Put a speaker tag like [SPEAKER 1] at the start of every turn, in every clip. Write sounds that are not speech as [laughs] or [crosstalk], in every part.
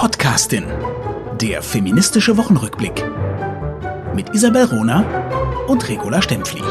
[SPEAKER 1] Podcastin. Der feministische Wochenrückblick. Mit Isabel Rona und Regula Stempfli.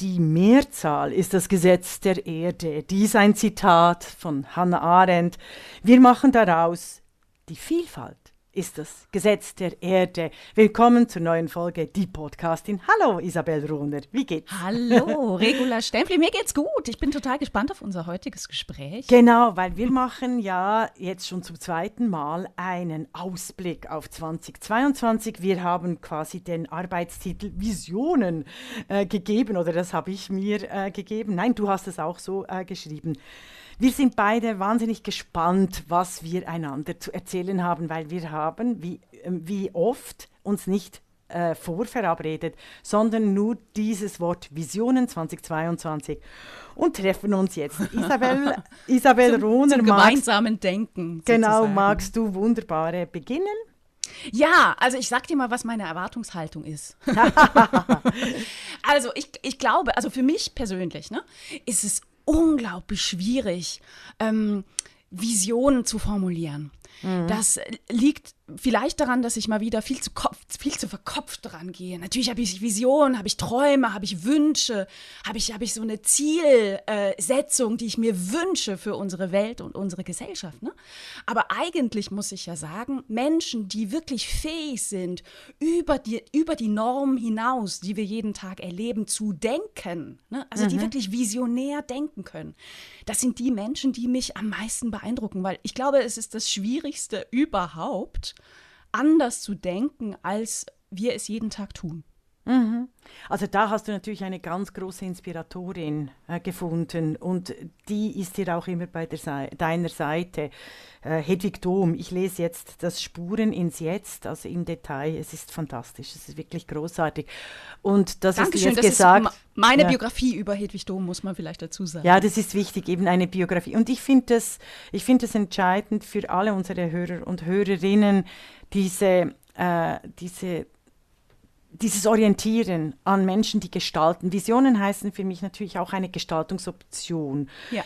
[SPEAKER 2] Die Mehrzahl ist das Gesetz der Erde. Dies ein Zitat von Hannah Arendt. Wir machen daraus die Vielfalt ist das Gesetz der Erde. Willkommen zur neuen Folge Die Podcastin. Hallo Isabel Rohner, wie geht's?
[SPEAKER 3] Hallo [laughs] Regula Stempfli, mir geht's gut. Ich bin total gespannt auf unser heutiges Gespräch.
[SPEAKER 2] Genau, weil wir machen ja jetzt schon zum zweiten Mal einen Ausblick auf 2022. Wir haben quasi den Arbeitstitel Visionen äh, gegeben oder das habe ich mir äh, gegeben. Nein, du hast es auch so äh, geschrieben. Wir sind beide wahnsinnig gespannt, was wir einander zu erzählen haben, weil wir haben, wie, ähm, wie oft, uns nicht äh, vorverabredet, sondern nur dieses Wort Visionen 2022 und treffen uns jetzt. [laughs] Isabel, Isabel
[SPEAKER 3] zum,
[SPEAKER 2] Rohner.
[SPEAKER 3] Zum gemeinsamen Denken.
[SPEAKER 2] Genau, sozusagen. magst du wunderbare beginnen?
[SPEAKER 3] Ja, also ich sag dir mal, was meine Erwartungshaltung ist. [laughs] [laughs] also ich, ich glaube, also für mich persönlich ne, ist es unglaublich schwierig, ähm, Visionen zu formulieren. Mhm. Das liegt vielleicht daran, dass ich mal wieder viel zu, kopf, viel zu verkopft dran gehe. Natürlich habe ich Visionen, habe ich Träume, habe ich Wünsche, habe ich, hab ich so eine Zielsetzung, die ich mir wünsche für unsere Welt und unsere Gesellschaft. Ne? Aber eigentlich muss ich ja sagen, Menschen, die wirklich fähig sind, über die, über die Norm hinaus, die wir jeden Tag erleben, zu denken, ne? also mhm. die wirklich visionär denken können, das sind die Menschen, die mich am meisten beeindrucken, weil ich glaube, es ist das Schwierigste überhaupt, anders zu denken, als wir es jeden Tag tun.
[SPEAKER 2] Mhm. Also da hast du natürlich eine ganz große Inspiratorin äh, gefunden und die ist dir auch immer bei Sei deiner Seite. Äh, Hedwig Dom, ich lese jetzt das Spuren ins Jetzt, also im Detail. Es ist fantastisch, es ist wirklich großartig. Und das
[SPEAKER 3] Dankeschön,
[SPEAKER 2] hast du
[SPEAKER 3] jetzt
[SPEAKER 2] das gesagt.
[SPEAKER 3] Ist meine ja. Biografie über Hedwig Dom muss man vielleicht dazu sagen.
[SPEAKER 2] Ja, das ist wichtig, eben eine Biografie. Und ich finde es find entscheidend für alle unsere Hörer und Hörerinnen, diese, äh, diese dieses Orientieren an Menschen, die gestalten. Visionen heißen für mich natürlich auch eine Gestaltungsoption. Ja.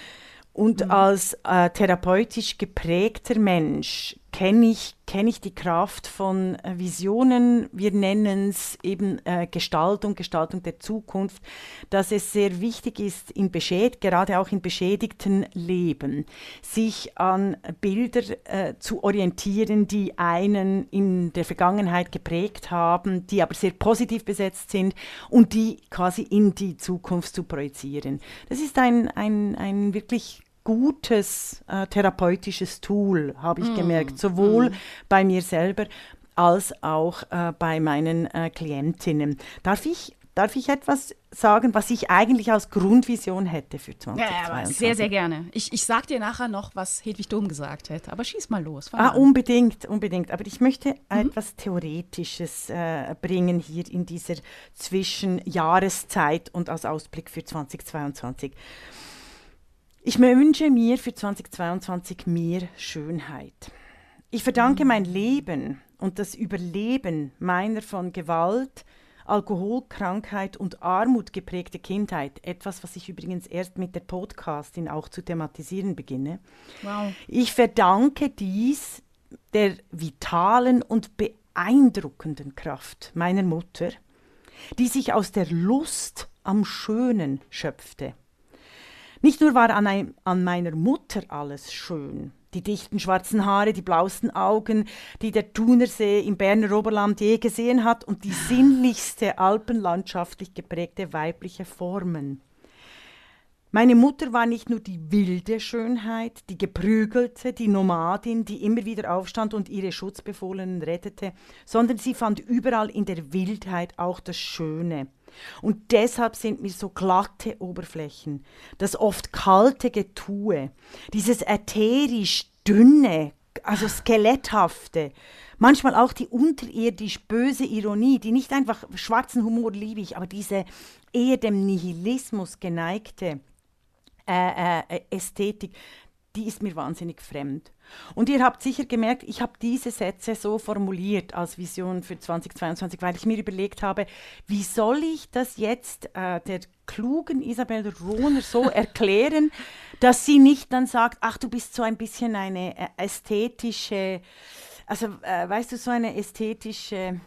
[SPEAKER 2] Und mhm. als äh, therapeutisch geprägter Mensch kenne ich, kenn ich die Kraft von äh, Visionen. Wir nennen es eben äh, Gestaltung, Gestaltung der Zukunft, dass es sehr wichtig ist, in beschäd gerade auch in beschädigten Leben, sich an Bilder äh, zu orientieren, die einen in der Vergangenheit geprägt haben, die aber sehr positiv besetzt sind und die quasi in die Zukunft zu projizieren. Das ist ein, ein, ein wirklich gutes äh, therapeutisches Tool, habe ich mm. gemerkt, sowohl mm. bei mir selber als auch äh, bei meinen äh, Klientinnen. Darf ich, darf ich etwas sagen, was ich eigentlich als Grundvision hätte für 2022?
[SPEAKER 3] Ja, sehr, sehr gerne. Ich, ich sage dir nachher noch, was Hedwig Dom gesagt hätte, aber schieß mal los.
[SPEAKER 2] Ah, unbedingt, unbedingt. Aber ich möchte mhm. etwas Theoretisches äh, bringen hier in dieser Zwischenjahreszeit und als Ausblick für 2022. Ich wünsche mir für 2022 mehr Schönheit. Ich verdanke mein Leben und das Überleben meiner von Gewalt, Alkoholkrankheit und Armut geprägte Kindheit, etwas, was ich übrigens erst mit der Podcastin auch zu thematisieren beginne. Wow. Ich verdanke dies der vitalen und beeindruckenden Kraft meiner Mutter, die sich aus der Lust am Schönen schöpfte nicht nur war an, ein, an meiner Mutter alles schön, die dichten schwarzen Haare, die blauesten Augen, die der Thunersee im Berner Oberland je gesehen hat und die sinnlichste alpenlandschaftlich geprägte weibliche Formen. Meine Mutter war nicht nur die wilde Schönheit, die geprügelte, die Nomadin, die immer wieder aufstand und ihre Schutzbefohlenen rettete, sondern sie fand überall in der Wildheit auch das Schöne. Und deshalb sind mir so glatte Oberflächen, das oft kalte Getue, dieses ätherisch dünne, also skeletthafte, manchmal auch die unterirdisch böse Ironie, die nicht einfach schwarzen Humor liebe ich, aber diese eher dem Nihilismus geneigte äh, äh, Ästhetik, die ist mir wahnsinnig fremd. Und ihr habt sicher gemerkt, ich habe diese Sätze so formuliert als Vision für 2022, weil ich mir überlegt habe, wie soll ich das jetzt äh, der klugen Isabel Rohner so [laughs] erklären, dass sie nicht dann sagt, ach, du bist so ein bisschen eine äh, ästhetische, also äh, weißt du, so eine ästhetische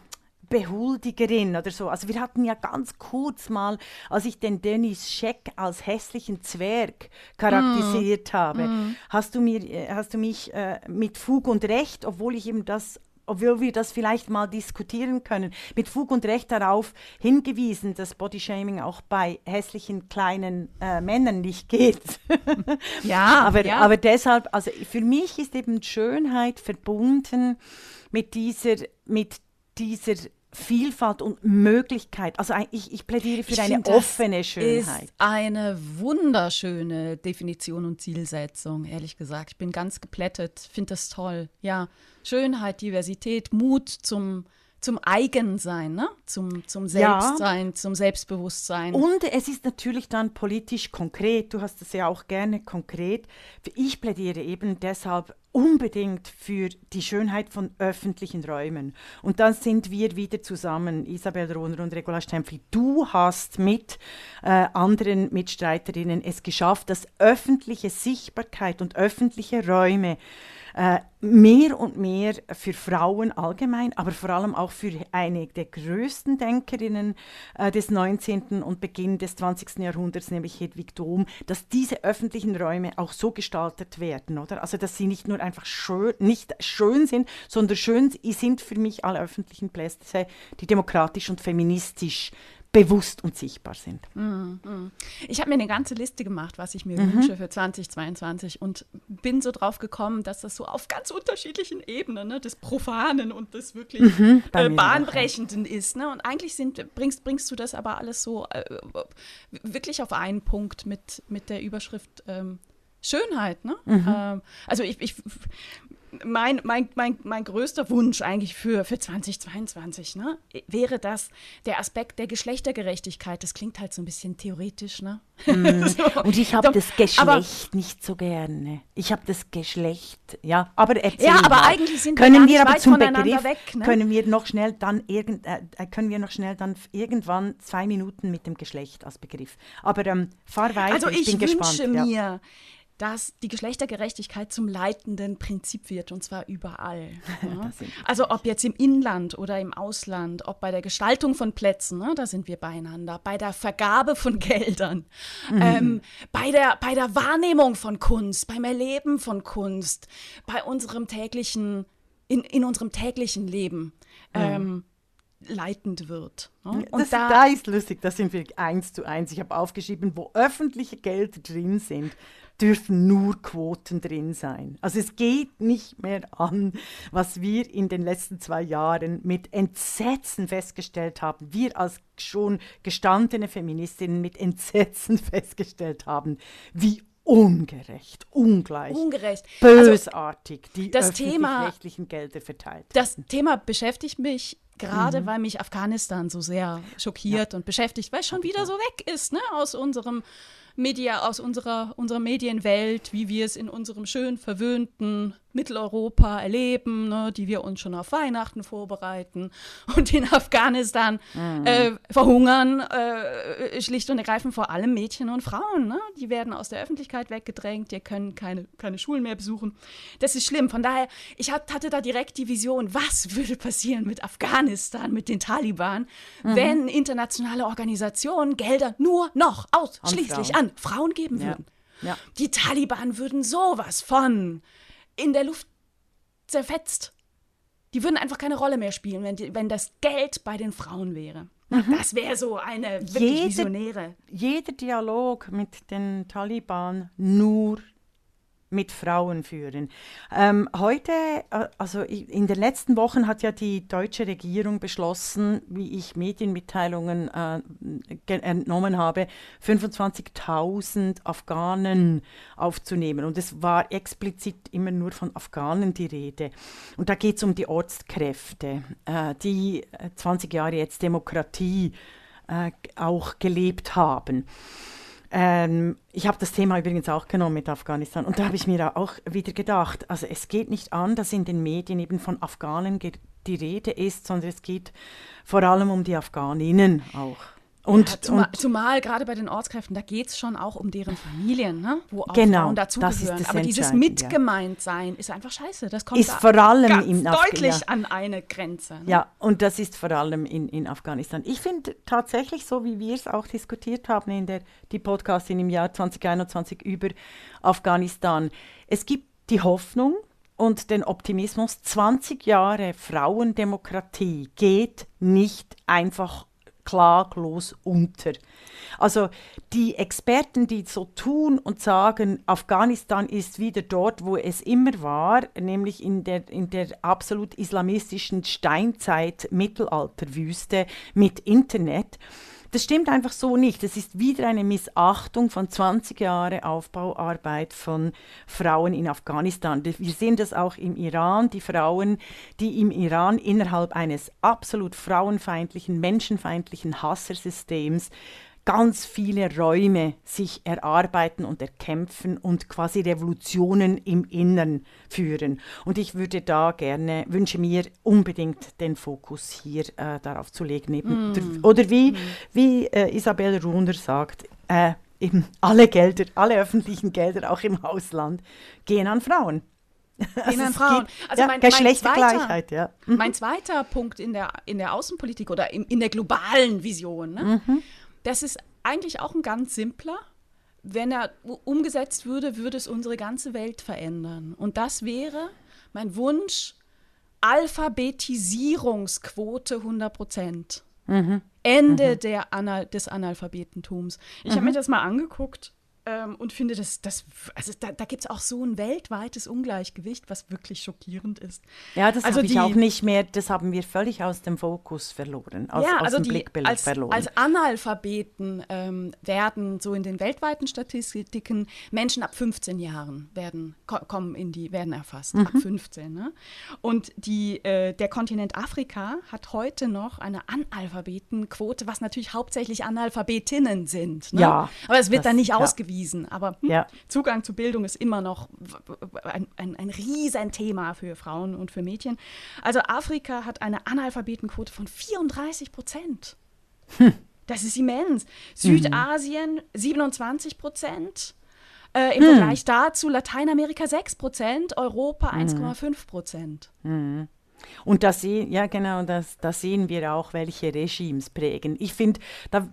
[SPEAKER 2] Behuldigerin oder so. Also wir hatten ja ganz kurz mal, als ich den Dennis Scheck als hässlichen Zwerg charakterisiert mm. habe, mm. hast du mir, äh, hast du mich äh, mit Fug und Recht, obwohl ich eben das obwohl wir das vielleicht mal diskutieren können, mit Fug und Recht darauf hingewiesen, dass Bodyshaming auch bei hässlichen kleinen äh, Männern nicht geht. [laughs] ja, [laughs] aber, ja. aber deshalb, also für mich ist eben Schönheit verbunden mit dieser, mit dieser Vielfalt und Möglichkeit. Also ich, ich plädiere für ich eine find, offene Schönheit.
[SPEAKER 3] Ist eine wunderschöne Definition und Zielsetzung, ehrlich gesagt. Ich bin ganz geplättet, finde das toll. Ja, Schönheit, Diversität, Mut zum zum Eigensein, ne? zum, zum Selbstsein, ja. zum Selbstbewusstsein.
[SPEAKER 2] Und es ist natürlich dann politisch konkret, du hast es ja auch gerne konkret. Ich plädiere eben deshalb unbedingt für die Schönheit von öffentlichen Räumen. Und dann sind wir wieder zusammen, Isabel Rohner und Regula Stempfli. Du hast mit äh, anderen Mitstreiterinnen es geschafft, dass öffentliche Sichtbarkeit und öffentliche Räume äh, mehr und mehr für Frauen allgemein, aber vor allem auch für eine der größten Denkerinnen äh, des 19. und Beginn des 20. Jahrhunderts, nämlich Hedwig Dom, dass diese öffentlichen Räume auch so gestaltet werden, oder? Also, dass sie nicht nur einfach schön, nicht schön sind, sondern schön sind für mich alle öffentlichen Plätze, die demokratisch und feministisch bewusst und sichtbar sind. Mm,
[SPEAKER 3] mm. Ich habe mir eine ganze Liste gemacht, was ich mir mhm. wünsche für 2022 und bin so drauf gekommen, dass das so auf ganz unterschiedlichen Ebenen ne, des Profanen und des wirklich mhm, äh, Bahnbrechenden auch, ist. Ne? Und eigentlich sind, bringst, bringst du das aber alles so äh, wirklich auf einen Punkt mit, mit der Überschrift ähm, Schönheit. Ne? Mhm. Ähm, also ich, ich mein, mein, mein, mein größter Wunsch eigentlich für, für 2022 ne, wäre das der Aspekt der Geschlechtergerechtigkeit. Das klingt halt so ein bisschen theoretisch, ne?
[SPEAKER 2] Mm. [laughs] so. Und ich habe das Geschlecht aber, nicht so gerne. Ich habe das Geschlecht, ja, aber erzähl
[SPEAKER 3] Ja, aber
[SPEAKER 2] mal.
[SPEAKER 3] eigentlich sind
[SPEAKER 2] können wir, wir aber zum Begriff, weg, ne? können wir noch schnell dann irgend, äh, äh, können wir noch schnell dann irgendwann zwei Minuten mit dem Geschlecht als Begriff. Aber ähm, fahr weiter,
[SPEAKER 3] also ich,
[SPEAKER 2] ich bin
[SPEAKER 3] wünsche
[SPEAKER 2] gespannt.
[SPEAKER 3] mir, ja dass die Geschlechtergerechtigkeit zum leitenden Prinzip wird und zwar überall. [laughs] Ja. Also ob jetzt im Inland oder im Ausland, ob bei der Gestaltung von Plätzen, ne, da sind wir beieinander, bei der Vergabe von [laughs] Geldern, mhm. ähm, bei, der, bei der Wahrnehmung von Kunst, beim Erleben von Kunst, bei unserem täglichen, in, in unserem täglichen Leben. Mhm. Ähm, leitend wird.
[SPEAKER 2] Ne? Und das, da, da, ist lustig, da sind wir eins zu eins. Ich habe aufgeschrieben, wo öffentliche Gelder drin sind, dürfen nur Quoten drin sein. Also es geht nicht mehr an, was wir in den letzten zwei Jahren mit Entsetzen festgestellt haben. Wir als schon gestandene Feministinnen mit Entsetzen [laughs] festgestellt haben, wie ungerecht, ungleich,
[SPEAKER 3] ungerecht,
[SPEAKER 2] bösartig also, die
[SPEAKER 3] das
[SPEAKER 2] öffentlich-rechtlichen Gelder verteilt.
[SPEAKER 3] Das Thema beschäftigt mich gerade, mhm. weil mich Afghanistan so sehr schockiert ja. und beschäftigt, weil es schon wieder so weg ist ne, aus unserem Media, aus unserer, unserer Medienwelt, wie wir es in unserem schön verwöhnten Mitteleuropa erleben, ne, die wir uns schon auf Weihnachten vorbereiten [laughs] und in Afghanistan mhm. äh, verhungern, äh, schlicht und ergreifend vor allem Mädchen und Frauen. Ne? Die werden aus der Öffentlichkeit weggedrängt, die können keine, keine Schulen mehr besuchen. Das ist schlimm. Von daher, ich hat, hatte da direkt die Vision, was würde passieren mit Afghanistan, mit den Taliban, mhm. wenn internationale Organisationen Gelder nur noch ausschließlich an Frauen, geben würden. Ja. Die Taliban würden sowas von in der Luft zerfetzt. Die würden einfach keine Rolle mehr spielen, wenn, die, wenn das Geld bei den Frauen wäre. Mhm. Das wäre so eine wirklich Jede, visionäre.
[SPEAKER 2] Jeder Dialog mit den Taliban nur mit Frauen führen. Ähm, heute, äh, also in den letzten Wochen hat ja die deutsche Regierung beschlossen, wie ich Medienmitteilungen äh, entnommen habe, 25.000 Afghanen aufzunehmen. Und es war explizit immer nur von Afghanen die Rede. Und da geht es um die Ortskräfte, äh, die 20 Jahre jetzt Demokratie äh, auch gelebt haben. Ähm, ich habe das Thema übrigens auch genommen mit Afghanistan und da habe ich mir auch wieder gedacht, also es geht nicht an, dass in den Medien eben von Afghanen die Rede ist, sondern es geht vor allem um die Afghaninnen auch.
[SPEAKER 3] Und, ja, zumal, und, zumal gerade bei den Ortskräften, da geht es schon auch um deren Familien, ne? wo auch
[SPEAKER 2] genau,
[SPEAKER 3] Frauen dazugehören. Aber dieses Mitgemeintsein ist einfach scheiße. Das kommt
[SPEAKER 2] ist vor allem
[SPEAKER 3] in deutlich ja. an eine Grenze. Ne?
[SPEAKER 2] Ja, und das ist vor allem in, in Afghanistan. Ich finde tatsächlich, so wie wir es auch diskutiert haben in der die Podcastin im Jahr 2021 über Afghanistan, es gibt die Hoffnung, und den Optimismus, 20 Jahre Frauendemokratie geht nicht einfach klaglos unter. Also die Experten, die so tun und sagen, Afghanistan ist wieder dort, wo es immer war, nämlich in der, in der absolut islamistischen Steinzeit, Mittelalterwüste mit Internet, das stimmt einfach so nicht. Es ist wieder eine Missachtung von 20 Jahren Aufbauarbeit von Frauen in Afghanistan. Wir sehen das auch im Iran. Die Frauen, die im Iran innerhalb eines absolut frauenfeindlichen, menschenfeindlichen Hassersystems ganz viele Räume sich erarbeiten und erkämpfen und quasi Revolutionen im Innern führen. Und ich würde da gerne, wünsche mir unbedingt den Fokus hier äh, darauf zu legen. Eben, mm. Oder wie, mm. wie äh, Isabel Runer sagt, äh, eben alle Gelder, alle öffentlichen Gelder, auch im Ausland, gehen an Frauen.
[SPEAKER 3] Also an Frauen.
[SPEAKER 2] also ja, mein, Geschlechtergleichheit,
[SPEAKER 3] mein zweiter, ja. Mhm. Mein zweiter Punkt in der, in der Außenpolitik oder in, in der globalen Vision, ne? mhm. Das ist eigentlich auch ein ganz simpler. Wenn er umgesetzt würde, würde es unsere ganze Welt verändern. Und das wäre mein Wunsch, Alphabetisierungsquote 100 Prozent. Mhm. Ende mhm. Der Anal des Analphabetentums. Ich mhm. habe mir das mal angeguckt ähm, und finde, dass das, also da, da gibt es auch so ein weltweites Ungleichgewicht, was wirklich schockierend ist.
[SPEAKER 2] Ja, das also habe ich auch nicht mehr, das haben wir völlig aus dem Fokus verloren, aus,
[SPEAKER 3] ja,
[SPEAKER 2] aus
[SPEAKER 3] also
[SPEAKER 2] dem
[SPEAKER 3] die,
[SPEAKER 2] Blickbild
[SPEAKER 3] als,
[SPEAKER 2] verloren.
[SPEAKER 3] Als Analphabeten ähm, werden so in den weltweiten Statistiken Menschen ab 15 Jahren werden, ko kommen in die, werden erfasst, mhm. ab 15. Ne? Und die, äh, der Kontinent Afrika hat heute noch eine Analphabetenquote, was natürlich hauptsächlich Analphabetinnen sind. Ne? Ja. Aber es wird dann nicht ja. ausgewiesen erwiesen. Aber hm, ja. Zugang zu Bildung ist immer noch ein, ein, ein Riesenthema für Frauen und für Mädchen. Also Afrika hat eine Analphabetenquote von 34 Prozent. Hm. Das ist immens. Südasien 27 Prozent. Äh, Im hm. Vergleich dazu Lateinamerika 6 Prozent, Europa 1,5 hm. Prozent.
[SPEAKER 2] Hm. Und da sehen, ja genau, das, da sehen wir auch, welche Regimes prägen. Ich finde da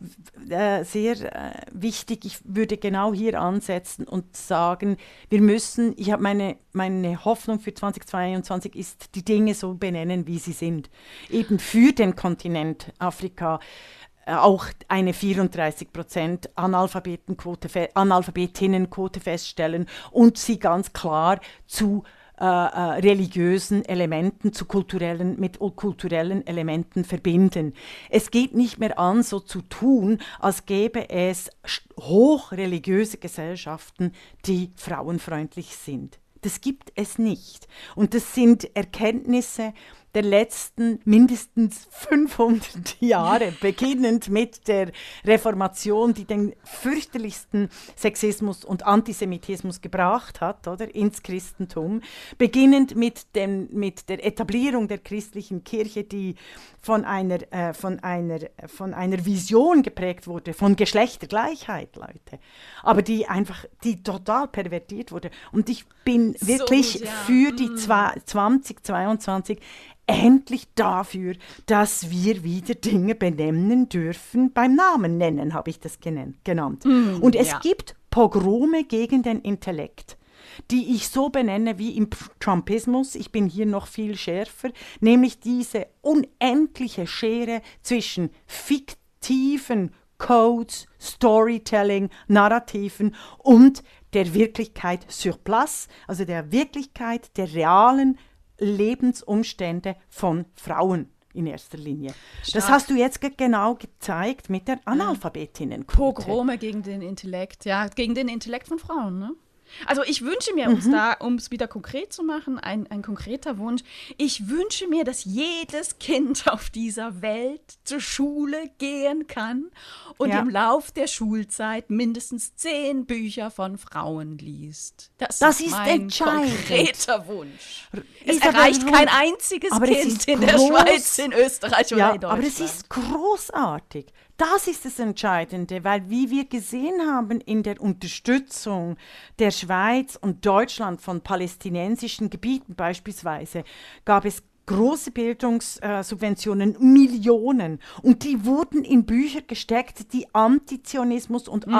[SPEAKER 2] äh, sehr äh, wichtig, ich würde genau hier ansetzen und sagen, wir müssen, ich habe meine, meine Hoffnung für 2022 ist, die Dinge so benennen, wie sie sind. Eben für den Kontinent Afrika äh, auch eine 34 Analphabetenquote, Analphabetinnenquote feststellen und sie ganz klar zu äh, äh, religiösen Elementen zu kulturellen, mit kulturellen Elementen verbinden. Es geht nicht mehr an, so zu tun, als gäbe es hochreligiöse Gesellschaften, die frauenfreundlich sind. Das gibt es nicht. Und das sind Erkenntnisse, der letzten mindestens 500 [laughs] Jahre, beginnend mit der Reformation, die den fürchterlichsten Sexismus und Antisemitismus gebracht hat, oder ins Christentum, beginnend mit, dem, mit der Etablierung der christlichen Kirche, die von einer, äh, von, einer, von einer Vision geprägt wurde, von Geschlechtergleichheit, Leute, aber die einfach, die total pervertiert wurde. Und ich bin wirklich so, ja. für die mm. 2022 endlich dafür, dass wir wieder Dinge benennen dürfen. Beim Namen nennen habe ich das genannt. Mm, Und es ja. gibt Pogrome gegen den Intellekt die ich so benenne wie im Trumpismus. Ich bin hier noch viel schärfer, nämlich diese unendliche Schere zwischen fiktiven Codes, Storytelling, Narrativen und der Wirklichkeit sur place, also der Wirklichkeit der realen Lebensumstände von Frauen in erster Linie. Stark. Das hast du jetzt genau gezeigt mit der Analphabetinnen.
[SPEAKER 3] Pogrome gegen den Intellekt, ja, gegen den Intellekt von Frauen, ne? Also ich wünsche mir, mhm. um es wieder konkret zu machen, ein, ein konkreter Wunsch, ich wünsche mir, dass jedes Kind [laughs] auf dieser Welt zur Schule gehen kann und ja. im Lauf der Schulzeit mindestens zehn Bücher von Frauen liest.
[SPEAKER 2] Das, das ist, ist mein
[SPEAKER 3] konkreter Wunsch. Es erreicht kein einziges Kind in der Schweiz, in Österreich oder ja, in Deutschland.
[SPEAKER 2] Aber es ist großartig. Das ist das Entscheidende, weil wie wir gesehen haben in der Unterstützung der Schweiz und Deutschland von palästinensischen Gebieten beispielsweise, gab es große Bildungssubventionen, Millionen. Und die wurden in Bücher gesteckt, die Antizionismus und mm.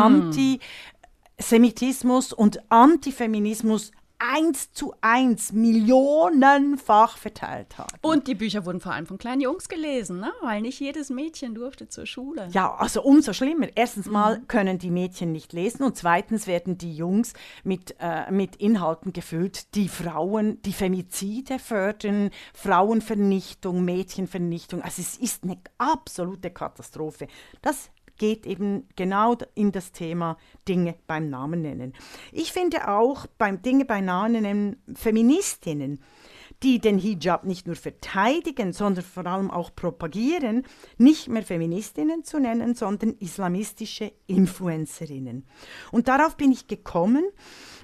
[SPEAKER 2] Antisemitismus und Antifeminismus eins zu eins millionenfach verteilt hat.
[SPEAKER 3] Und die Bücher wurden vor allem von kleinen Jungs gelesen, ne? weil nicht jedes Mädchen durfte zur Schule.
[SPEAKER 2] Ja, also umso schlimmer. Erstens mal mhm. können die Mädchen nicht lesen und zweitens werden die Jungs mit, äh, mit Inhalten gefüllt, die Frauen, die Femizide fördern, Frauenvernichtung, Mädchenvernichtung. Also es ist eine absolute Katastrophe. Das geht eben genau in das Thema Dinge beim Namen nennen. Ich finde auch beim Dinge beim Namen nennen Feministinnen, die den Hijab nicht nur verteidigen, sondern vor allem auch propagieren, nicht mehr Feministinnen zu nennen, sondern islamistische Influencerinnen. Und darauf bin ich gekommen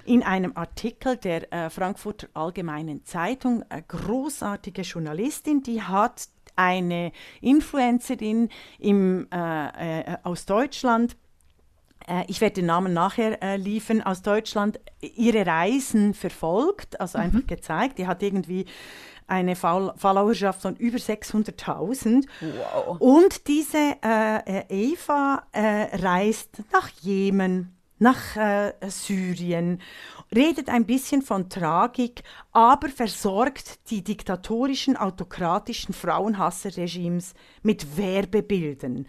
[SPEAKER 2] in einem Artikel der äh, Frankfurter Allgemeinen Zeitung, eine großartige Journalistin, die hat eine Influencerin im, äh, äh, aus Deutschland, äh, ich werde den Namen nachher äh, liefern, aus Deutschland, ihre Reisen verfolgt, also mhm. einfach gezeigt. Die hat irgendwie eine Followerschaft von über 600.000. Wow. Und diese äh, äh, Eva äh, reist nach Jemen, nach äh, Syrien redet ein bisschen von Tragik, aber versorgt die diktatorischen, autokratischen Frauenhasserregimes mit Werbebildern.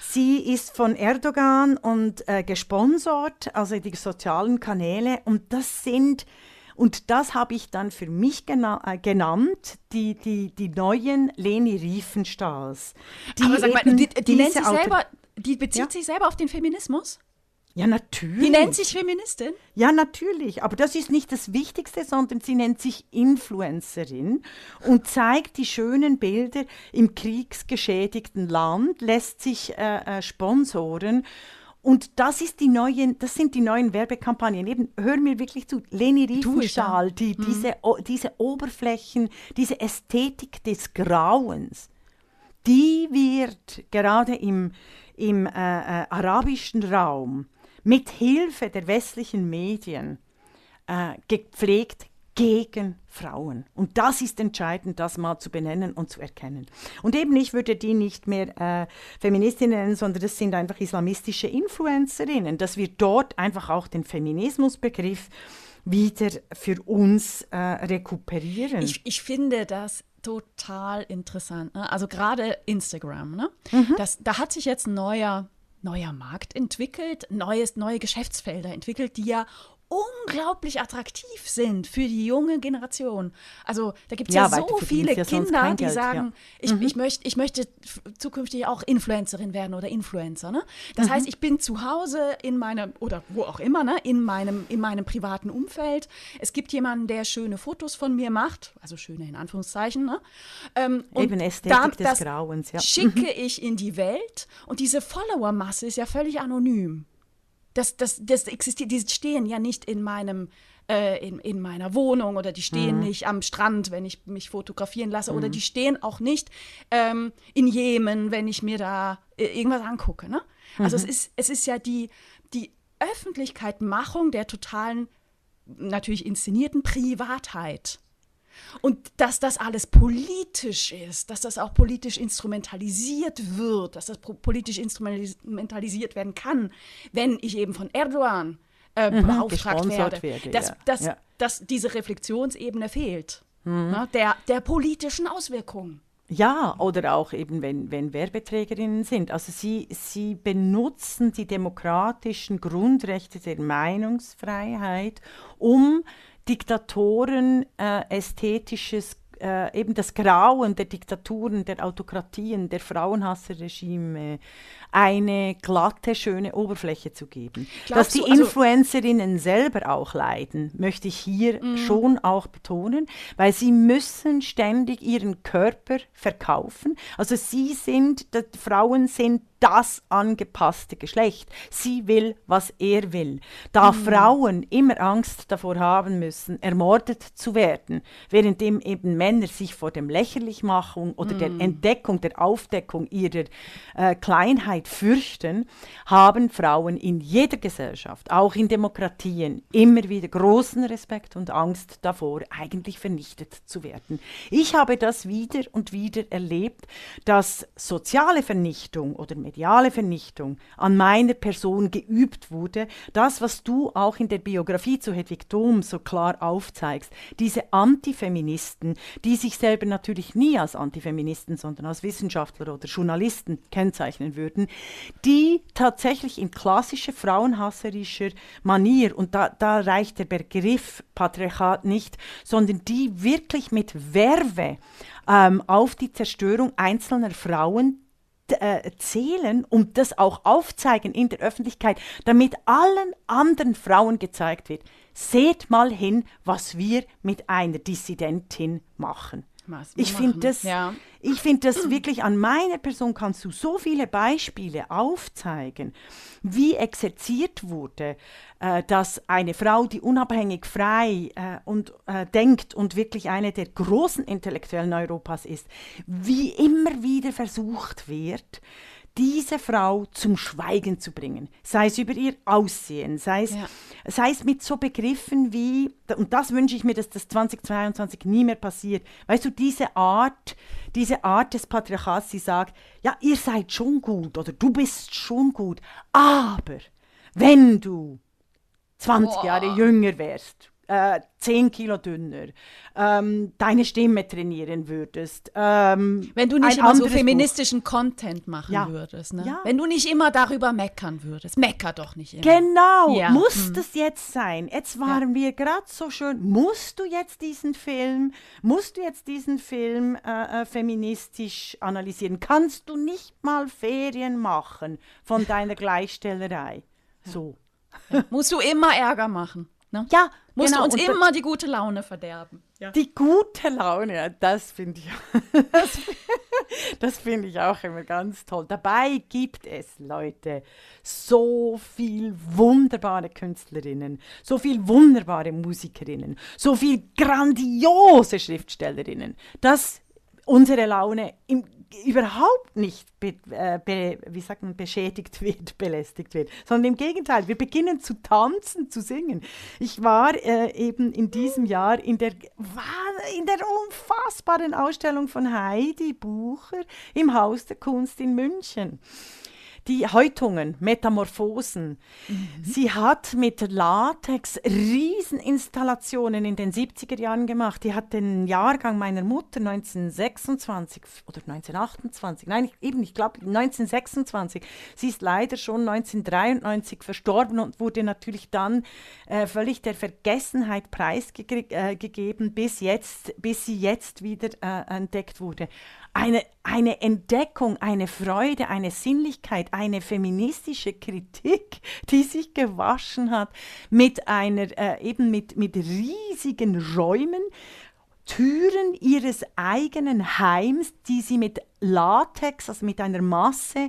[SPEAKER 2] Sie ist von Erdogan und äh, gesponsert, also die sozialen Kanäle, und das sind und das habe ich dann für mich gena äh, genannt, die, die, die neuen Leni Riefenstahls.
[SPEAKER 3] Die Aber sag mal, die, die, nennt sich selber, die bezieht ja? sich selber auf den Feminismus?
[SPEAKER 2] Ja, natürlich.
[SPEAKER 3] Die nennt sich Feministin?
[SPEAKER 2] Ja, natürlich. Aber das ist nicht das Wichtigste, sondern sie nennt sich Influencerin und zeigt die schönen Bilder im kriegsgeschädigten Land, lässt sich äh, äh, sponsoren. Und das, ist die neuen, das sind die neuen Werbekampagnen. Eben, hör mir wirklich zu. Leni Riefenstahl, die, mhm. diese, o, diese Oberflächen, diese Ästhetik des Grauens, die wird gerade im, im äh, äh, arabischen Raum mit Hilfe der westlichen Medien äh, gepflegt gegen Frauen. Und das ist entscheidend, das mal zu benennen und zu erkennen. Und eben, ich würde die nicht mehr äh, Feministinnen nennen, sondern das sind einfach islamistische Influencerinnen, dass wir dort einfach auch den Feminismusbegriff wieder für uns äh, rekuperieren.
[SPEAKER 3] Ich, ich finde das total interessant. Ne? Also gerade Instagram, ne? Mhm. Das, da hat sich jetzt ein neuer neuer Markt entwickelt, neues, neue Geschäftsfelder entwickelt, die ja unglaublich attraktiv sind für die junge Generation. Also da gibt es ja, ja so viele Kinder, die sagen, ja. ich, mhm. ich, möcht, ich möchte zukünftig auch Influencerin werden oder Influencer. Ne? Das mhm. heißt, ich bin zu Hause in meinem, oder wo auch immer, ne? in, meinem, in meinem privaten Umfeld. Es gibt jemanden, der schöne Fotos von mir macht, also schöne in Anführungszeichen. Ne?
[SPEAKER 2] Ähm, Eben Ästhetik da, des Grauens, ja.
[SPEAKER 3] schicke mhm. ich in die Welt und diese Followermasse ist ja völlig anonym. Das, das, das existiert, die stehen ja nicht in meinem äh, in, in meiner Wohnung oder die stehen mhm. nicht am Strand, wenn ich mich fotografieren lasse, mhm. oder die stehen auch nicht ähm, in Jemen, wenn ich mir da äh, irgendwas angucke. Ne? Also mhm. es, ist, es ist ja die, die Öffentlichkeitmachung der totalen, natürlich inszenierten Privatheit. Und dass das alles politisch ist, dass das auch politisch instrumentalisiert wird, dass das politisch instrumentalisiert werden kann, wenn ich eben von Erdogan äh, mhm, beauftragt werde, werde dass, ja. Dass, ja. dass diese Reflexionsebene fehlt, mhm. ne, der, der politischen Auswirkungen.
[SPEAKER 2] Ja, oder auch eben, wenn, wenn Werbeträgerinnen sind. Also sie, sie benutzen die demokratischen Grundrechte der Meinungsfreiheit, um Diktatoren äh, ästhetisches äh, eben das Grauen der Diktaturen, der Autokratien, der Frauenhasserregime eine glatte, schöne Oberfläche zu geben. Glaubst Dass die also Influencerinnen selber auch leiden, möchte ich hier mm. schon auch betonen, weil sie müssen ständig ihren Körper verkaufen. Also sie sind, Frauen sind das angepasste Geschlecht. Sie will, was er will. Da mhm. Frauen immer Angst davor haben müssen, ermordet zu werden, währenddem eben Männer sich vor dem Lächerlichmachung oder mhm. der Entdeckung, der Aufdeckung ihrer äh, Kleinheit fürchten, haben Frauen in jeder Gesellschaft, auch in Demokratien, immer wieder großen Respekt und Angst davor, eigentlich vernichtet zu werden. Ich habe das wieder und wieder erlebt, dass soziale Vernichtung oder mediale Vernichtung an meiner Person geübt wurde, das, was du auch in der Biografie zu Hedwig Dom so klar aufzeigst, diese Antifeministen, die sich selber natürlich nie als Antifeministen, sondern als Wissenschaftler oder Journalisten kennzeichnen würden, die tatsächlich in klassischer frauenhasserischer Manier, und da, da reicht der Begriff Patriarchat nicht, sondern die wirklich mit Werbe ähm, auf die Zerstörung einzelner Frauen äh, zählen und das auch aufzeigen in der Öffentlichkeit, damit allen anderen Frauen gezeigt wird, seht mal hin, was wir mit einer Dissidentin machen. Ich finde das, ja. find das wirklich, an meiner Person kannst du so viele Beispiele aufzeigen, wie exerziert wurde, äh, dass eine Frau, die unabhängig frei äh, und äh, denkt und wirklich eine der großen Intellektuellen Europas ist, wie immer wieder versucht wird, diese Frau zum Schweigen zu bringen, sei es über ihr Aussehen, sei es, ja. sei es mit so Begriffen wie, und das wünsche ich mir, dass das 2022 nie mehr passiert, weißt du, diese Art, diese Art des Patriarchats, die sagt, ja, ihr seid schon gut oder du bist schon gut, aber wenn du 20 Boah. Jahre jünger wärst äh, 10 Kilo dünner, ähm, deine Stimme trainieren würdest. Ähm,
[SPEAKER 3] Wenn du nicht immer so feministischen Buch. Content machen ja. würdest. Ne? Ja. Wenn du nicht immer darüber meckern würdest. Mecker doch nicht immer.
[SPEAKER 2] Genau, ja. muss hm. das jetzt sein? Jetzt waren wir gerade so schön. Musst du jetzt diesen Film, musst du jetzt diesen Film äh, äh, feministisch analysieren? Kannst du nicht mal Ferien machen von deiner [laughs] Gleichstellerei? So.
[SPEAKER 3] Musst du immer Ärger machen?
[SPEAKER 2] Ne? Ja,
[SPEAKER 3] Musst genau. du uns immer die gute Laune verderben.
[SPEAKER 2] Ja. Die gute Laune, das finde ich, [laughs] das, das finde ich auch immer ganz toll. Dabei gibt es, Leute, so viel wunderbare Künstlerinnen, so viel wunderbare Musikerinnen, so viel grandiose Schriftstellerinnen, dass unsere Laune im überhaupt nicht be, äh, be, wie sagt man, beschädigt wird, [laughs] belästigt wird, sondern im Gegenteil, wir beginnen zu tanzen, zu singen. Ich war äh, eben in diesem Jahr in der, in der unfassbaren Ausstellung von Heidi Bucher im Haus der Kunst in München die Häutungen, Metamorphosen. Mhm. Sie hat mit Latex Rieseninstallationen in den 70er Jahren gemacht. Die hat den Jahrgang meiner Mutter 1926 oder 1928, nein, eben, ich glaube 1926. Sie ist leider schon 1993 verstorben und wurde natürlich dann äh, völlig der Vergessenheit preisgegeben, äh, bis, jetzt, bis sie jetzt wieder äh, entdeckt wurde eine, eine Entdeckung, eine Freude, eine Sinnlichkeit, eine feministische Kritik, die sich gewaschen hat mit einer, äh, eben mit, mit riesigen Räumen, Türen ihres eigenen Heims, die sie mit Latex, also mit einer Masse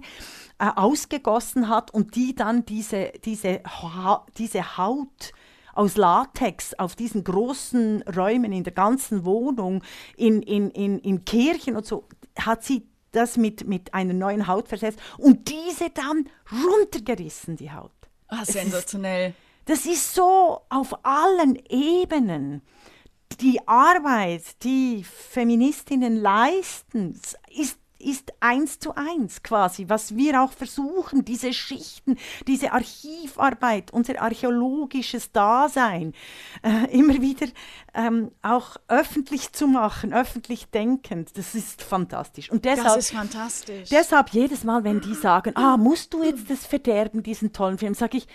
[SPEAKER 2] äh, ausgegossen hat und die dann diese, diese, ha diese Haut aus Latex auf diesen großen Räumen in der ganzen Wohnung, in, in, in, in Kirchen und so, hat sie das mit, mit einer neuen Haut versetzt und diese dann runtergerissen, die Haut.
[SPEAKER 3] Ah, sensationell.
[SPEAKER 2] Das ist so auf allen Ebenen. Die Arbeit, die Feministinnen leisten, ist ist eins zu eins quasi, was wir auch versuchen, diese Schichten, diese Archivarbeit, unser archäologisches Dasein äh, immer wieder ähm, auch öffentlich zu machen, öffentlich denkend. Das ist fantastisch.
[SPEAKER 3] Und deshalb, das ist fantastisch.
[SPEAKER 2] Deshalb jedes Mal, wenn die sagen, ah, musst du jetzt das verderben, diesen tollen Film, sage ich,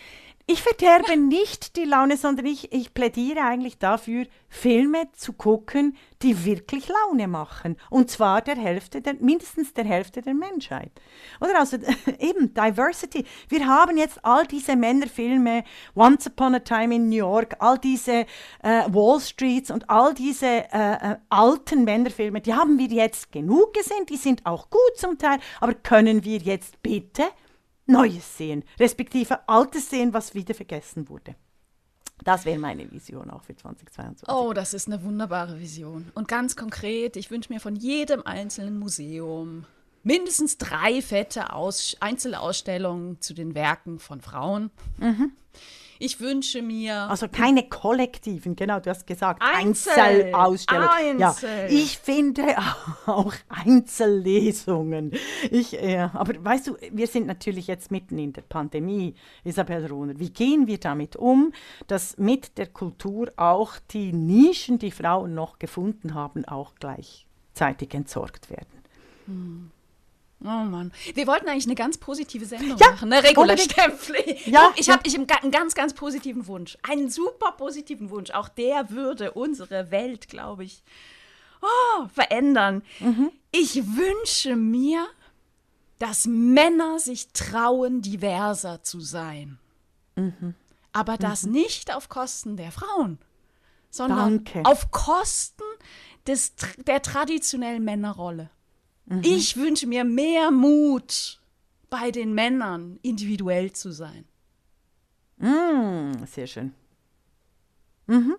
[SPEAKER 2] ich verderbe nicht die Laune, sondern ich, ich plädiere eigentlich dafür, Filme zu gucken, die wirklich Laune machen. Und zwar der Hälfte der, mindestens der Hälfte der Menschheit. Oder also [laughs] eben Diversity. Wir haben jetzt all diese Männerfilme, Once Upon a Time in New York, all diese äh, Wall Streets und all diese äh, äh, alten Männerfilme, die haben wir jetzt genug gesehen, die sind auch gut zum Teil, aber können wir jetzt bitte Neues sehen, respektive Altes sehen, was wieder vergessen wurde. Das wäre meine Vision auch für 2022.
[SPEAKER 3] Oh, das ist eine wunderbare Vision. Und ganz konkret, ich wünsche mir von jedem einzelnen Museum mindestens drei fette Aus Einzelausstellungen zu den Werken von Frauen. Mhm. Ich wünsche mir.
[SPEAKER 2] Also keine kollektiven, genau, du hast gesagt.
[SPEAKER 3] Einzel,
[SPEAKER 2] Einzelausstellungen.
[SPEAKER 3] Einzel.
[SPEAKER 2] Ja, ich finde auch Einzellesungen. Ich, äh, aber weißt du, wir sind natürlich jetzt mitten in der Pandemie, Isabel Rohner. Wie gehen wir damit um, dass mit der Kultur auch die Nischen, die Frauen noch gefunden haben, auch gleichzeitig entsorgt werden?
[SPEAKER 3] Hm. Oh Mann. Wir wollten eigentlich eine ganz positive Sendung
[SPEAKER 2] Ja,
[SPEAKER 3] machen, ne? Regula. Stempfli.
[SPEAKER 2] Ja,
[SPEAKER 3] ich
[SPEAKER 2] ja.
[SPEAKER 3] habe ich einen ganz, ganz positiven Wunsch. Einen super positiven Wunsch. Auch der würde unsere Welt, glaube ich, oh, verändern.
[SPEAKER 2] Mhm.
[SPEAKER 3] Ich wünsche mir, dass Männer sich trauen, diverser zu sein.
[SPEAKER 2] Mhm.
[SPEAKER 3] Aber das nicht auf Kosten der Frauen, sondern
[SPEAKER 2] Danke.
[SPEAKER 3] auf Kosten des, der traditionellen Männerrolle. Ich wünsche mir mehr Mut bei den Männern, individuell zu sein.
[SPEAKER 2] Mm, sehr schön. Mhm.